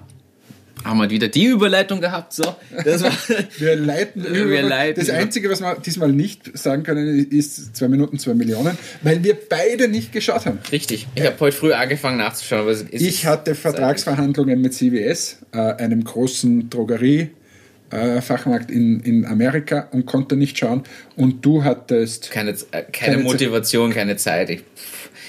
haben wir wieder die Überleitung gehabt. So, das war wir leiten über. Wir leiten das Einzige, was wir diesmal nicht sagen können, ist zwei Minuten, zwei Millionen, weil wir beide nicht geschaut haben. Richtig. Ich habe heute früh angefangen nachzuschauen. Was ist ich hatte Vertragsverhandlungen mit CVS, äh, einem großen Drogerie. Äh, Fachmarkt in, in Amerika und konnte nicht schauen. Und du hattest. Keine, äh, keine, keine Motivation, Zeit. keine Zeit. Ich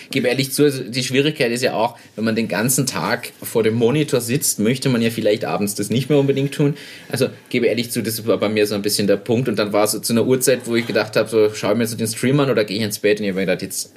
gebe ehrlich zu, also die Schwierigkeit ist ja auch, wenn man den ganzen Tag vor dem Monitor sitzt, möchte man ja vielleicht abends das nicht mehr unbedingt tun. Also gebe ehrlich zu, das war bei mir so ein bisschen der Punkt. Und dann war es so zu einer Uhrzeit, wo ich gedacht habe, so schaue ich mir so den Stream an oder gehe ich ins Bett? Und ich habe mir gedacht, jetzt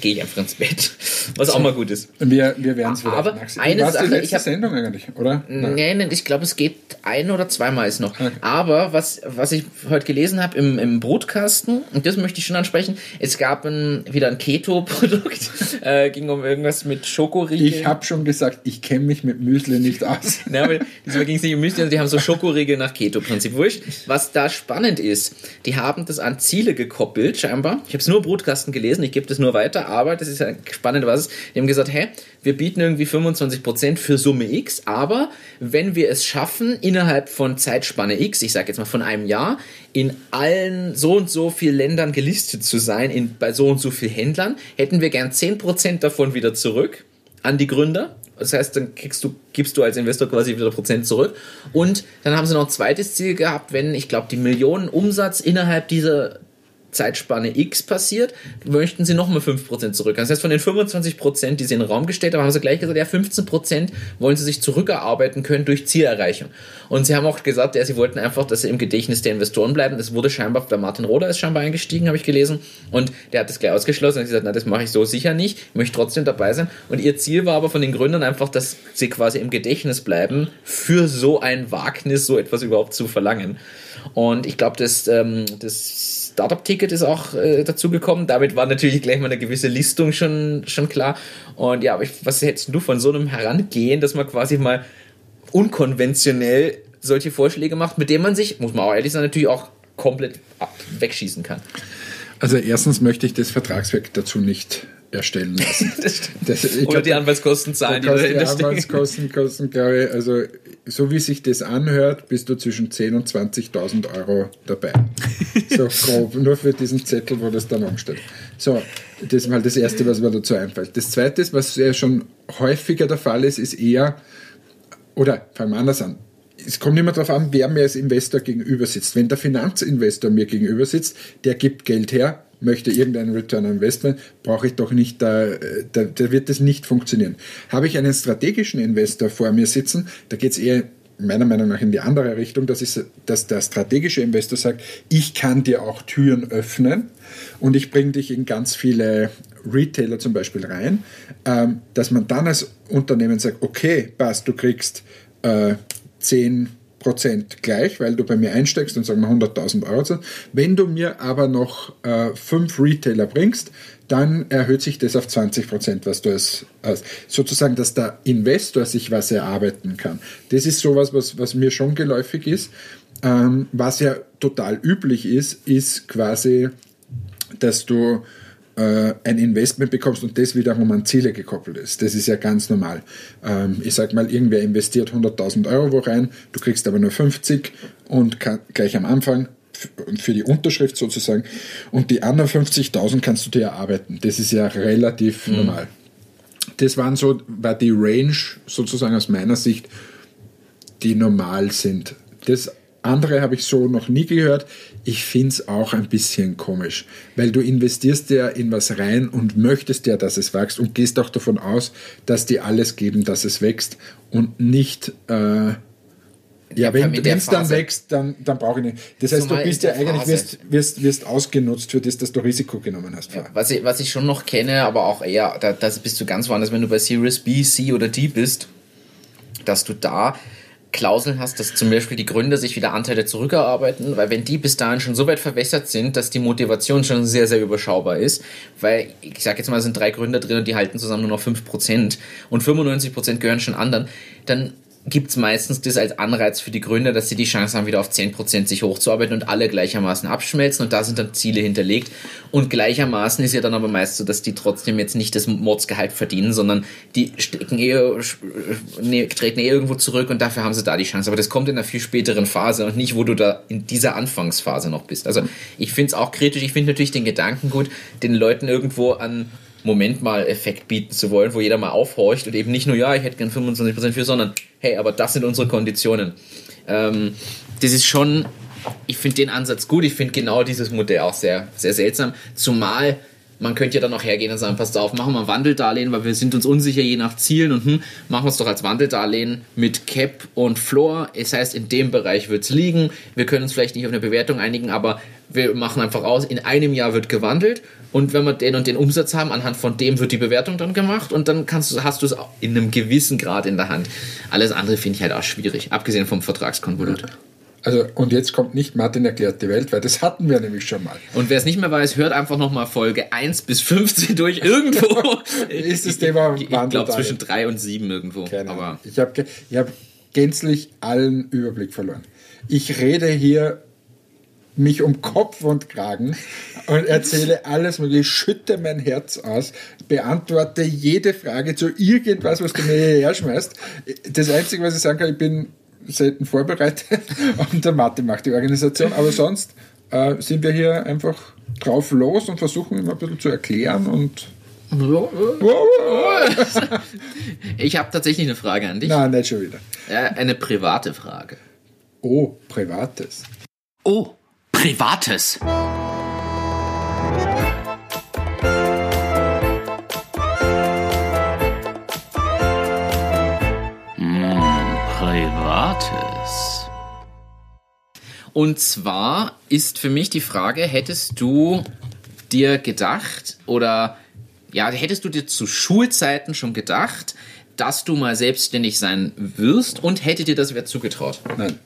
gehe ich einfach ins Bett. Was auch mal gut ist. Wir, wir werden es wieder Aber eine Sache, die letzte ich hab, Sendung eigentlich, oder? Nein, nein, ich glaube, es geht ein oder zweimal ist noch. Okay. Aber was, was ich heute gelesen habe im, im Brutkasten, und das möchte ich schon ansprechen, es gab ein, wieder ein Keto-Produkt, äh, ging um irgendwas mit Schokoriegel. Ich habe schon gesagt, ich kenne mich mit Müsli nicht aus. Nein, aber diesmal ging es nicht um Müsli, die haben so Schokoriegel nach Keto-Prinzip. Wurscht. Was da spannend ist, die haben das an Ziele gekoppelt, scheinbar. Ich habe es nur im Brutkasten gelesen, ich gebe das nur weiter, aber das ist ja spannend, was ist. Die haben gesagt, hä, wir bieten irgendwie 25% für Summe X, aber wenn wir es schaffen, innerhalb von Zeitspanne X, ich sage jetzt mal von einem Jahr, in allen so und so vielen Ländern gelistet zu sein, in, bei so und so vielen Händlern, hätten wir gern 10% davon wieder zurück an die Gründer. Das heißt, dann kriegst du, gibst du als Investor quasi wieder Prozent zurück. Und dann haben sie noch ein zweites Ziel gehabt, wenn, ich glaube, die Millionen Umsatz innerhalb dieser Zeitspanne X passiert, möchten sie nochmal 5% zurück. Das heißt, von den 25%, die sie in den Raum gestellt haben, haben sie gleich gesagt, ja, 15% wollen sie sich zurückerarbeiten können durch Zielerreichung. Und sie haben auch gesagt, ja, sie wollten einfach, dass sie im Gedächtnis der Investoren bleiben. Das wurde scheinbar, der Martin Roder ist scheinbar eingestiegen, habe ich gelesen. Und der hat das gleich ausgeschlossen und gesagt, na, das mache ich so sicher nicht. Ich möchte trotzdem dabei sein. Und ihr Ziel war aber von den Gründern einfach, dass sie quasi im Gedächtnis bleiben, für so ein Wagnis, so etwas überhaupt zu verlangen. Und ich glaube, das, ähm, das Startup-Ticket ist auch äh, dazugekommen. Damit war natürlich gleich mal eine gewisse Listung schon, schon klar. Und ja, aber ich, was hättest du von so einem Herangehen, dass man quasi mal unkonventionell solche Vorschläge macht, mit denen man sich, muss man auch ehrlich sein, natürlich auch komplett wegschießen kann? Also erstens möchte ich das Vertragswerk dazu nicht erstellen lassen. das, Oder glaub, die Anwaltskosten zahlen, die Die Anwaltskosten kosten, glaube ich, also so wie sich das anhört, bist du zwischen 10.000 und 20.000 Euro dabei. so grob, nur für diesen Zettel, wo das dann umsteht. So, das ist mal das Erste, was mir dazu einfällt. Das Zweite, was ja schon häufiger der Fall ist, ist eher, oder fangen wir anders an, es kommt immer darauf an, wer mir als Investor gegenüber sitzt. Wenn der Finanzinvestor mir gegenüber sitzt, der gibt Geld her, möchte irgendeinen Return on Investment, brauche ich doch nicht, da, da, da wird das nicht funktionieren. Habe ich einen strategischen Investor vor mir sitzen, da geht es eher meiner Meinung nach in die andere Richtung, das ist, dass der strategische Investor sagt, ich kann dir auch Türen öffnen und ich bringe dich in ganz viele Retailer zum Beispiel rein, ähm, dass man dann als Unternehmen sagt, okay, passt, du kriegst äh, 10 gleich, weil du bei mir einsteckst und sagen wir 100.000 Euro. Wenn du mir aber noch äh, fünf Retailer bringst, dann erhöht sich das auf 20% was du als, als, sozusagen, dass der Investor sich was erarbeiten kann. Das ist sowas, was, was mir schon geläufig ist. Ähm, was ja total üblich ist, ist quasi, dass du äh, ein Investment bekommst und das wiederum an Ziele gekoppelt ist. Das ist ja ganz normal. Ähm, ich sag mal, irgendwer investiert 100.000 Euro rein, du kriegst aber nur 50 und kann, gleich am Anfang für die Unterschrift sozusagen und die anderen 50.000 kannst du dir erarbeiten. Das ist ja relativ mhm. normal. Das waren so, war die Range sozusagen aus meiner Sicht, die normal sind. Das andere habe ich so noch nie gehört. Ich finde es auch ein bisschen komisch, weil du investierst ja in was rein und möchtest ja, dass es wächst und gehst auch davon aus, dass die alles geben, dass es wächst und nicht. Äh, ja, wenn es dann wächst, dann, dann brauche ich nicht. Das heißt, Zumal du bist ja eigentlich wirst, wirst, wirst ausgenutzt für das, dass du Risiko genommen hast. Ja, was, ich, was ich schon noch kenne, aber auch eher, da das bist du ganz woanders, wenn du bei Series B, C oder D bist, dass du da Klauseln hast, dass zum Beispiel die Gründer sich wieder Anteile zurückerarbeiten, weil wenn die bis dahin schon so weit verwässert sind, dass die Motivation schon sehr, sehr überschaubar ist, weil ich sage jetzt mal, es sind drei Gründer drin und die halten zusammen nur noch 5% und 95% gehören schon anderen, dann gibt es meistens das als Anreiz für die Gründer, dass sie die Chance haben, wieder auf 10% sich hochzuarbeiten und alle gleichermaßen abschmelzen und da sind dann Ziele hinterlegt. Und gleichermaßen ist ja dann aber meist so, dass die trotzdem jetzt nicht das Modsgehalt verdienen, sondern die stecken eher, ne, treten eher irgendwo zurück und dafür haben sie da die Chance. Aber das kommt in einer viel späteren Phase und nicht, wo du da in dieser Anfangsphase noch bist. Also ich finde es auch kritisch. Ich finde natürlich den Gedanken gut, den Leuten irgendwo an Moment mal Effekt bieten zu wollen, wo jeder mal aufhorcht und eben nicht nur, ja, ich hätte gern 25% für, sondern hey, aber das sind unsere Konditionen. Ähm, das ist schon, ich finde den Ansatz gut, ich finde genau dieses Modell auch sehr, sehr seltsam, zumal man könnte ja dann auch hergehen und sagen, passt auf, machen wir ein Wandeldarlehen, weil wir sind uns unsicher je nach Zielen und hm, machen wir es doch als Wandeldarlehen mit Cap und Floor. Das heißt, in dem Bereich wird es liegen. Wir können uns vielleicht nicht auf eine Bewertung einigen, aber wir machen einfach aus, in einem Jahr wird gewandelt und wenn wir den und den Umsatz haben, anhand von dem wird die Bewertung dann gemacht und dann kannst du, hast du es in einem gewissen Grad in der Hand. Alles andere finde ich halt auch schwierig, abgesehen vom Vertragskonvolut. Also, und jetzt kommt nicht Martin erklärt die Welt, weil das hatten wir nämlich schon mal. Und wer es nicht mehr weiß, hört einfach nochmal Folge 1 bis 15 durch irgendwo. ist das Thema Ich, ich glaube zwischen 3 und 7 irgendwo. Keine Aber ich habe ich hab gänzlich allen Überblick verloren. Ich rede hier mich um Kopf und Kragen und erzähle alles mögliche, schütte mein Herz aus, beantworte jede Frage zu irgendwas, was du mir hierher schmeißt. Das Einzige, was ich sagen kann, ich bin selten vorbereitet und der Martin macht die Organisation, aber sonst äh, sind wir hier einfach drauf los und versuchen immer ein bisschen zu erklären und ich habe tatsächlich eine Frage an dich. Nein, nicht schon wieder. Eine private Frage. Oh, privates. Oh, Privates. Hm, Privates. Und zwar ist für mich die Frage, hättest du dir gedacht oder ja, hättest du dir zu Schulzeiten schon gedacht, dass du mal selbstständig sein wirst und hätte dir das wer zugetraut? Nein.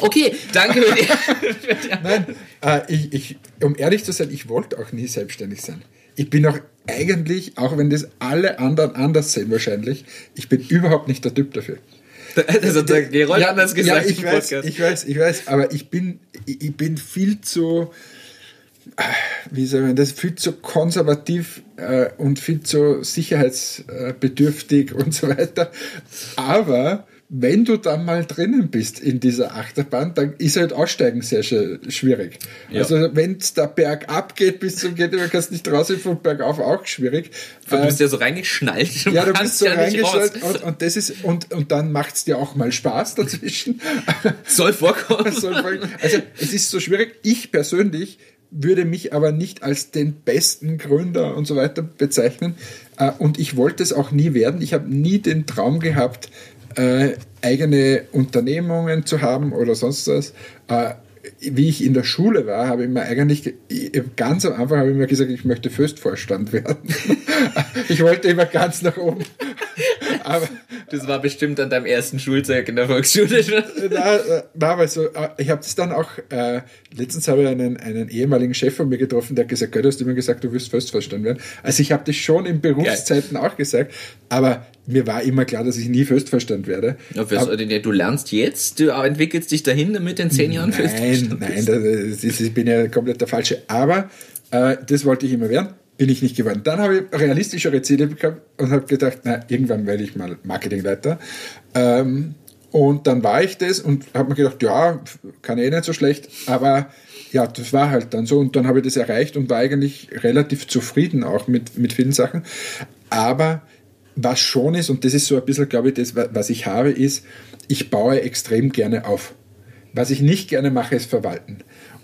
Okay, danke. Nein, äh, ich, ich, um ehrlich zu sein, ich wollte auch nie selbstständig sein. Ich bin auch eigentlich, auch wenn das alle anderen anders sehen wahrscheinlich, ich bin überhaupt nicht der Typ dafür. Also der Gerold ja, hat das gesagt. Ja, ich weiß, ich weiß, ich weiß, aber ich bin, ich bin viel zu, wie soll man das, viel zu konservativ äh, und viel zu sicherheitsbedürftig und so weiter. Aber wenn du dann mal drinnen bist in dieser Achterbahn, dann ist halt Aussteigen sehr schwierig. Ja. Also wenn es da bergab geht bis zum Geht, du kannst nicht raus von bergauf auch schwierig. Du bist ja so reingeschnallt. Du ja, du bist so ja reingeschnallt und, und, das ist, und, und dann macht es dir auch mal Spaß dazwischen. Soll vorkommen. Also es ist so schwierig. Ich persönlich würde mich aber nicht als den besten Gründer und so weiter bezeichnen. Äh, und ich wollte es auch nie werden. Ich habe nie den Traum gehabt, äh, eigene Unternehmungen zu haben oder sonst was. Äh, wie ich in der Schule war, habe ich mir eigentlich ganz am Anfang habe ich mir gesagt, ich möchte Föstvorstand werden. ich wollte immer ganz nach oben. Aber das war bestimmt an deinem ersten Schultag in der Volksschule schon. Na, na aber so, äh, ich habe das dann auch, äh, letztens habe ich einen, einen ehemaligen Chef von mir getroffen, der hat gesagt, du hast immer gesagt, du wirst Föstvorstand werden. Also ich habe das schon in Berufszeiten Geil. auch gesagt, aber mir war immer klar, dass ich nie Föstverstand werde. Ja, aber, du lernst jetzt, du entwickelst dich dahin, damit in zehn Jahren Föstverstand Nein, nein, das ist, ich bin ja komplett der Falsche. Aber äh, das wollte ich immer werden, bin ich nicht geworden. Dann habe ich realistischere Ziele bekommen und habe gedacht, na, irgendwann werde ich mal Marketingleiter. Ähm, und dann war ich das und habe mir gedacht, ja, kann eh nicht so schlecht, aber ja, das war halt dann so und dann habe ich das erreicht und war eigentlich relativ zufrieden auch mit, mit vielen Sachen. Aber was schon ist, und das ist so ein bisschen, glaube ich, das, was ich habe, ist, ich baue extrem gerne auf. Was ich nicht gerne mache, ist verwalten.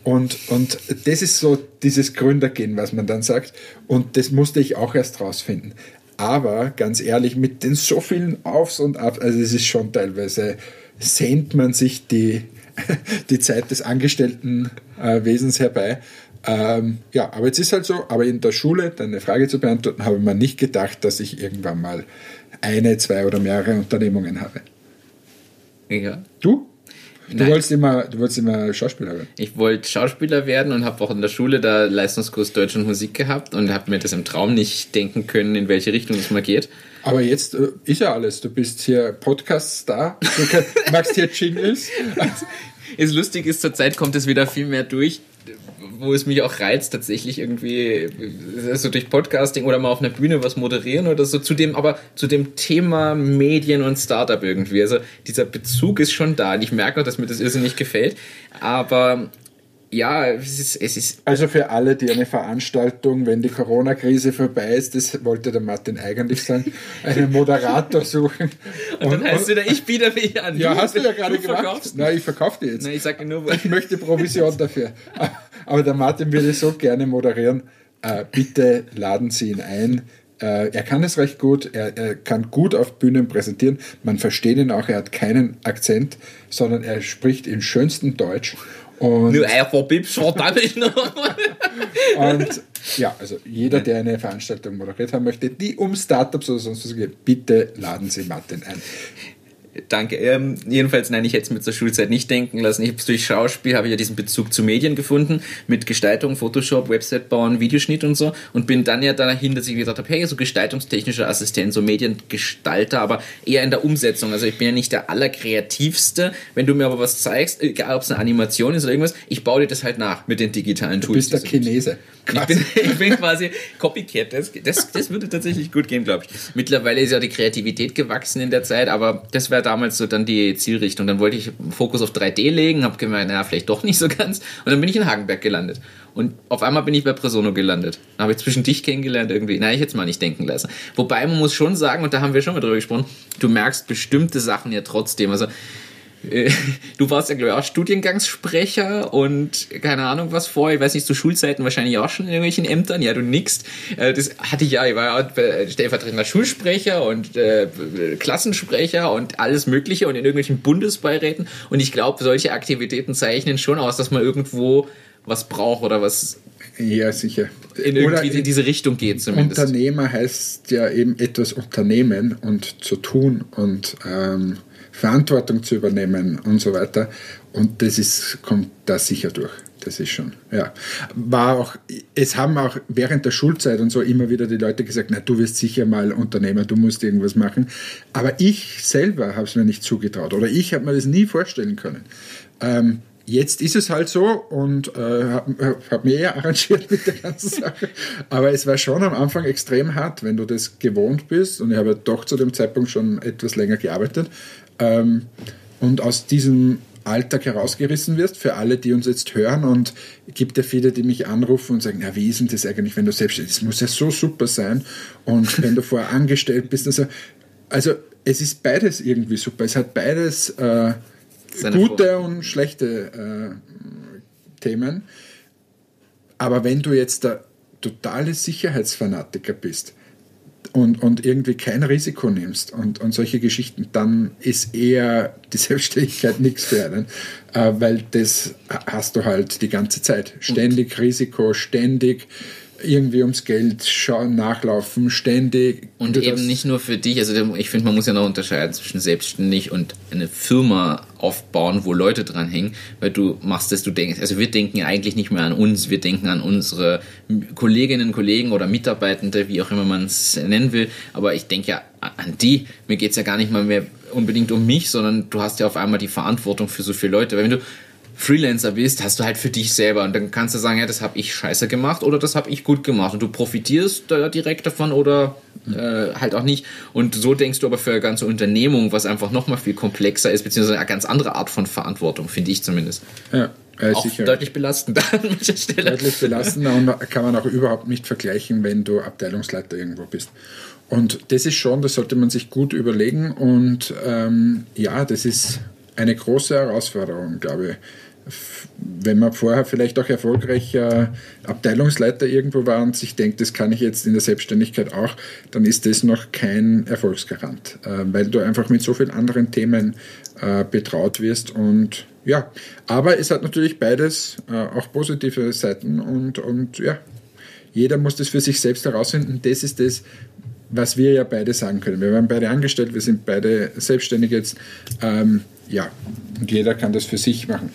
Und, und das ist so dieses Gründergehen, was man dann sagt. Und das musste ich auch erst rausfinden. Aber ganz ehrlich, mit den so vielen Aufs und Abs, also es ist schon teilweise, sehnt man sich die, die Zeit des Angestelltenwesens herbei. Ähm, ja, aber jetzt ist halt so, aber in der Schule, deine Frage zu beantworten, habe ich mir nicht gedacht, dass ich irgendwann mal eine, zwei oder mehrere Unternehmungen habe. Ja. Du? Du Nein. wolltest, immer, du wolltest immer Schauspieler werden. Ich wollte Schauspieler werden und habe auch in der Schule da Leistungskurs Deutsch und Musik gehabt und habe mir das im Traum nicht denken können, in welche Richtung es mal geht. Aber jetzt äh, ist ja alles. Du bist hier Podcast-Star, du magst hier Jingles. das Lustige ist, zurzeit kommt es wieder viel mehr durch wo es mich auch reizt, tatsächlich irgendwie so durch Podcasting oder mal auf einer Bühne was moderieren oder so, zu dem, aber zu dem Thema Medien und Startup irgendwie. Also dieser Bezug ist schon da und ich merke noch, dass mir das irrsinnig gefällt, aber ja, es ist, es ist. Also für alle, die eine Veranstaltung, wenn die Corona-Krise vorbei ist, das wollte der Martin eigentlich sagen, einen Moderator suchen. Und, und dann heißt du da, ich biete mich an. Ja, du, hast du ja gerade gemacht. Verkaufst? Nein, ich verkaufe dir jetzt. Nein, ich sage nur, ich möchte Provision dafür. Aber der Martin würde so gerne moderieren. Äh, bitte laden Sie ihn ein. Äh, er kann es recht gut, er, er, kann gut auf Bühnen präsentieren. Man versteht ihn auch, er hat keinen Akzent, sondern er spricht in schönstem Deutsch und Nur einfach Pips ich noch. und ja, also jeder, der eine Veranstaltung moderiert haben möchte, die um Startups oder sonst was geht, bitte laden Sie Martin ein. Danke. Ähm, jedenfalls, nein, ich hätte es mir zur Schulzeit nicht denken lassen. Ich habe durch Schauspiel habe ich ja diesen Bezug zu Medien gefunden, mit Gestaltung, Photoshop, Website bauen, Videoschnitt und so. Und bin dann ja dahin, dass ich gesagt habe, hey, so gestaltungstechnischer Assistent, so Mediengestalter, aber eher in der Umsetzung. Also ich bin ja nicht der allerkreativste. Wenn du mir aber was zeigst, egal ob es eine Animation ist oder irgendwas, ich baue dir das halt nach mit den digitalen Tools. Du bist der Chinese. Ich bin, ich bin, quasi Copycat. Das, das, das würde tatsächlich gut gehen, glaube ich. Mittlerweile ist ja die Kreativität gewachsen in der Zeit, aber das wäre damals so dann die Zielrichtung. Dann wollte ich Fokus auf 3D legen, habe gemeint, naja, vielleicht doch nicht so ganz. Und dann bin ich in Hagenberg gelandet. Und auf einmal bin ich bei Presono gelandet. Habe ich zwischen dich kennengelernt irgendwie. Nein, ich es mal nicht denken lassen. Wobei man muss schon sagen, und da haben wir schon mal drüber gesprochen, du merkst bestimmte Sachen ja trotzdem. Also du warst ja, glaube ich, auch Studiengangssprecher und keine Ahnung was vor. Ich weiß nicht, zu Schulzeiten wahrscheinlich auch schon in irgendwelchen Ämtern. Ja, du nickst. Äh, das hatte ich ja. Ich war ja stellvertretender Schulsprecher und äh, Klassensprecher und alles Mögliche und in irgendwelchen Bundesbeiräten. Und ich glaube, solche Aktivitäten zeichnen schon aus, dass man irgendwo was braucht oder was ja, sicher. In, irgendwie in diese Richtung geht zumindest. Unternehmer heißt ja eben etwas unternehmen und zu tun und ähm, Verantwortung zu übernehmen und so weiter. Und das ist, kommt da sicher durch. Das ist schon, ja. War auch, es haben auch während der Schulzeit und so immer wieder die Leute gesagt, na, du wirst sicher mal Unternehmer, du musst irgendwas machen. Aber ich selber habe es mir nicht zugetraut oder ich habe mir das nie vorstellen können. Ähm, jetzt ist es halt so und äh, habe hab mir eher arrangiert mit der ganzen Sache. Aber es war schon am Anfang extrem hart, wenn du das gewohnt bist. Und ich habe doch zu dem Zeitpunkt schon etwas länger gearbeitet. Ähm, und aus diesem Alltag herausgerissen wirst, für alle, die uns jetzt hören. Und gibt ja viele, die mich anrufen und sagen, ja, wie ist denn das eigentlich, wenn du selbstständig bist? Das muss ja so super sein. Und wenn du vorher angestellt bist, also, also es ist beides irgendwie super. Es hat beides äh, gute Vor und schlechte äh, Themen. aber wenn du jetzt der totale Sicherheitsfanatiker bist und, und irgendwie kein Risiko nimmst und, und solche Geschichten, dann ist eher die Selbstständigkeit nichts für einen, äh, weil das hast du halt die ganze Zeit. Ständig Risiko, ständig irgendwie ums Geld schauen, nachlaufen, ständig. Und eben nicht nur für dich, also ich finde, man muss ja noch unterscheiden zwischen selbstständig und eine Firma aufbauen, wo Leute dran hängen, weil du machst das, du denkst, also wir denken eigentlich nicht mehr an uns, wir denken an unsere Kolleginnen, Kollegen oder Mitarbeitende, wie auch immer man es nennen will, aber ich denke ja an die, mir geht es ja gar nicht mal mehr unbedingt um mich, sondern du hast ja auf einmal die Verantwortung für so viele Leute, weil wenn du Freelancer bist, hast du halt für dich selber und dann kannst du sagen, ja, das habe ich scheiße gemacht oder das habe ich gut gemacht und du profitierst da direkt davon oder äh, halt auch nicht und so denkst du aber für eine ganze Unternehmung, was einfach nochmal viel komplexer ist, beziehungsweise eine ganz andere Art von Verantwortung, finde ich zumindest. Ja. Äh, auch sicher. deutlich belastender an mancher Stelle. Deutlich belastender und kann man auch überhaupt nicht vergleichen, wenn du Abteilungsleiter irgendwo bist. Und das ist schon, das sollte man sich gut überlegen und ähm, ja, das ist eine große Herausforderung, glaube ich wenn man vorher vielleicht auch erfolgreicher Abteilungsleiter irgendwo war und sich denkt, das kann ich jetzt in der Selbstständigkeit auch, dann ist das noch kein Erfolgsgarant, äh, weil du einfach mit so vielen anderen Themen äh, betraut wirst und ja, aber es hat natürlich beides äh, auch positive Seiten und, und ja, jeder muss das für sich selbst herausfinden. Das ist das, was wir ja beide sagen können. Wir waren beide angestellt, wir sind beide selbstständig jetzt. Ähm, ja, und jeder kann das für sich machen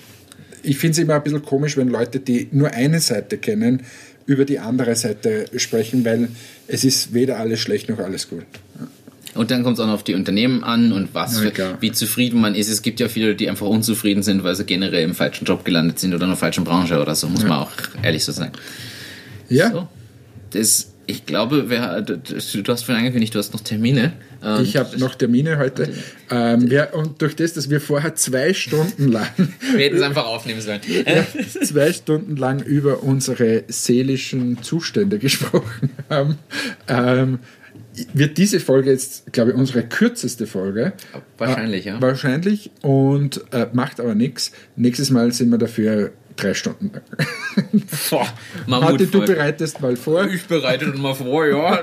ich finde es immer ein bisschen komisch, wenn Leute, die nur eine Seite kennen, über die andere Seite sprechen, weil es ist weder alles schlecht noch alles gut. Und dann kommt es auch noch auf die Unternehmen an und was ja, für, wie zufrieden man ist. Es gibt ja viele, die einfach unzufrieden sind, weil sie generell im falschen Job gelandet sind oder in der falschen Branche oder so, muss ja. man auch ehrlich so sagen. Ja. So, das ich glaube, wer, du, du hast vorhin angekündigt, du hast noch Termine. Ich habe noch Termine heute. Ähm, wir, und durch das, dass wir vorher zwei Stunden lang. wir hätten es einfach aufnehmen sollen. ja, zwei Stunden lang über unsere seelischen Zustände gesprochen haben. Ähm, wird diese Folge jetzt, glaube ich, unsere kürzeste Folge. Wahrscheinlich, äh, ja. Wahrscheinlich und äh, macht aber nichts. Nächstes Mal sind wir dafür drei Stunden lang. Boah, Martin, du bereitest mal vor. Ich bereite mal vor, ja.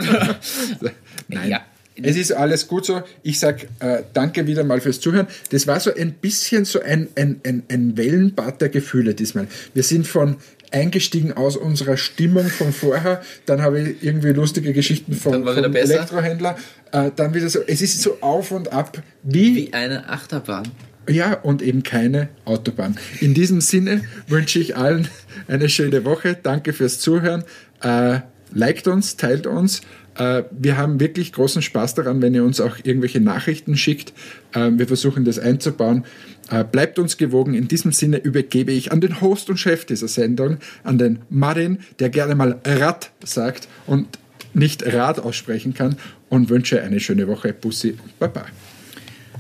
Nein. Ja. Es ist alles gut so. Ich sage äh, danke wieder mal fürs Zuhören. Das war so ein bisschen so ein, ein, ein, ein Wellenbad der Gefühle diesmal. Wir sind von eingestiegen aus unserer Stimmung von vorher. Dann habe ich irgendwie lustige Geschichten vom, vom Elektrohändler. Äh, dann wieder so, es ist so auf und ab. Wie, wie eine Achterbahn. Ja, und eben keine Autobahn. In diesem Sinne wünsche ich allen eine schöne Woche. Danke fürs Zuhören. Äh, liked uns, teilt uns. Äh, wir haben wirklich großen Spaß daran, wenn ihr uns auch irgendwelche Nachrichten schickt. Äh, wir versuchen das einzubauen. Äh, bleibt uns gewogen. In diesem Sinne übergebe ich an den Host und Chef dieser Sendung, an den Marin, der gerne mal Rad sagt und nicht Rad aussprechen kann und wünsche eine schöne Woche. Bussi und Baba.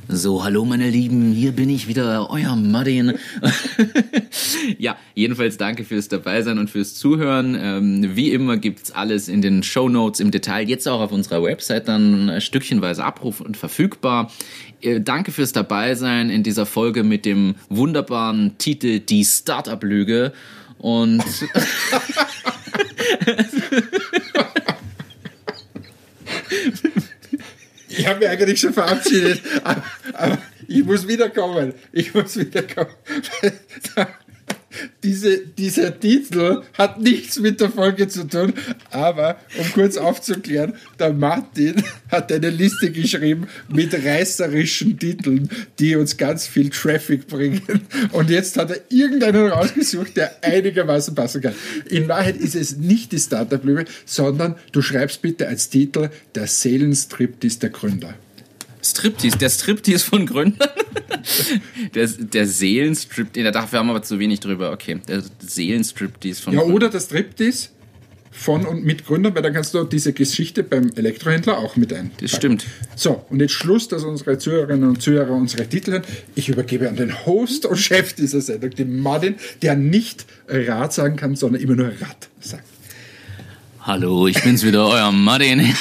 So, hallo meine Lieben, hier bin ich wieder, euer Martin. ja, jedenfalls danke fürs Dabeisein und fürs Zuhören. Ähm, wie immer gibt's alles in den Show Notes im Detail, jetzt auch auf unserer Website dann stückchenweise abruf und verfügbar. Äh, danke fürs Dabeisein in dieser Folge mit dem wunderbaren Titel Die Startup-Lüge und... Ich habe mich eigentlich schon verabschiedet, aber, aber, ich muss wiederkommen. Ich muss wiederkommen. Diese, dieser Titel hat nichts mit der Folge zu tun, aber um kurz aufzuklären, der Martin hat eine Liste geschrieben mit reißerischen Titeln, die uns ganz viel Traffic bringen. Und jetzt hat er irgendeinen rausgesucht, der einigermaßen passen kann. In Wahrheit ist es nicht die Startup-Lübe, sondern du schreibst bitte als Titel der Seelenstriptease der Gründer. Striptease, der Striptease von Gründern. der, der Seelenstriptease, dafür haben wir aber zu wenig drüber. Okay, der Seelenstriptease von Ja, Gründern. oder der Striptease von und mit Gründern, weil dann kannst du diese Geschichte beim Elektrohändler auch mit ein. Das stimmt. So, und jetzt Schluss, dass unsere Zuhörerinnen und Zuhörer unsere Titel hören. Ich übergebe an den Host und Chef dieser Sendung, den Martin, der nicht Rad sagen kann, sondern immer nur Rad sagt. Hallo, ich bin's wieder, euer Martin.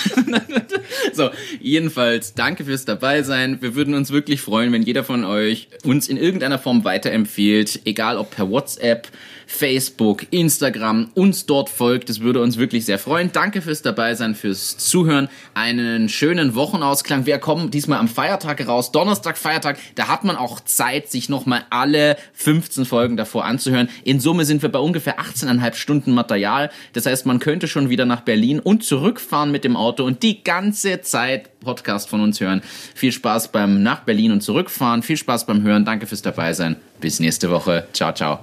so, jedenfalls, danke fürs dabei sein. Wir würden uns wirklich freuen, wenn jeder von euch uns in irgendeiner Form weiterempfiehlt, egal ob per WhatsApp, Facebook, Instagram, uns dort folgt. Das würde uns wirklich sehr freuen. Danke fürs dabei sein, fürs Zuhören. Einen schönen Wochenausklang. Wir kommen diesmal am Feiertag raus. Donnerstag, Feiertag. Da hat man auch Zeit, sich nochmal alle 15 Folgen davor anzuhören. In Summe sind wir bei ungefähr 18,5 Stunden Material. Das heißt, man könnte schon wieder nach Berlin und zurückfahren mit dem Auto und die ganze Zeit Podcast von uns hören. Viel Spaß beim nach Berlin und zurückfahren. Viel Spaß beim Hören. Danke fürs dabei sein. Bis nächste Woche. Ciao, ciao.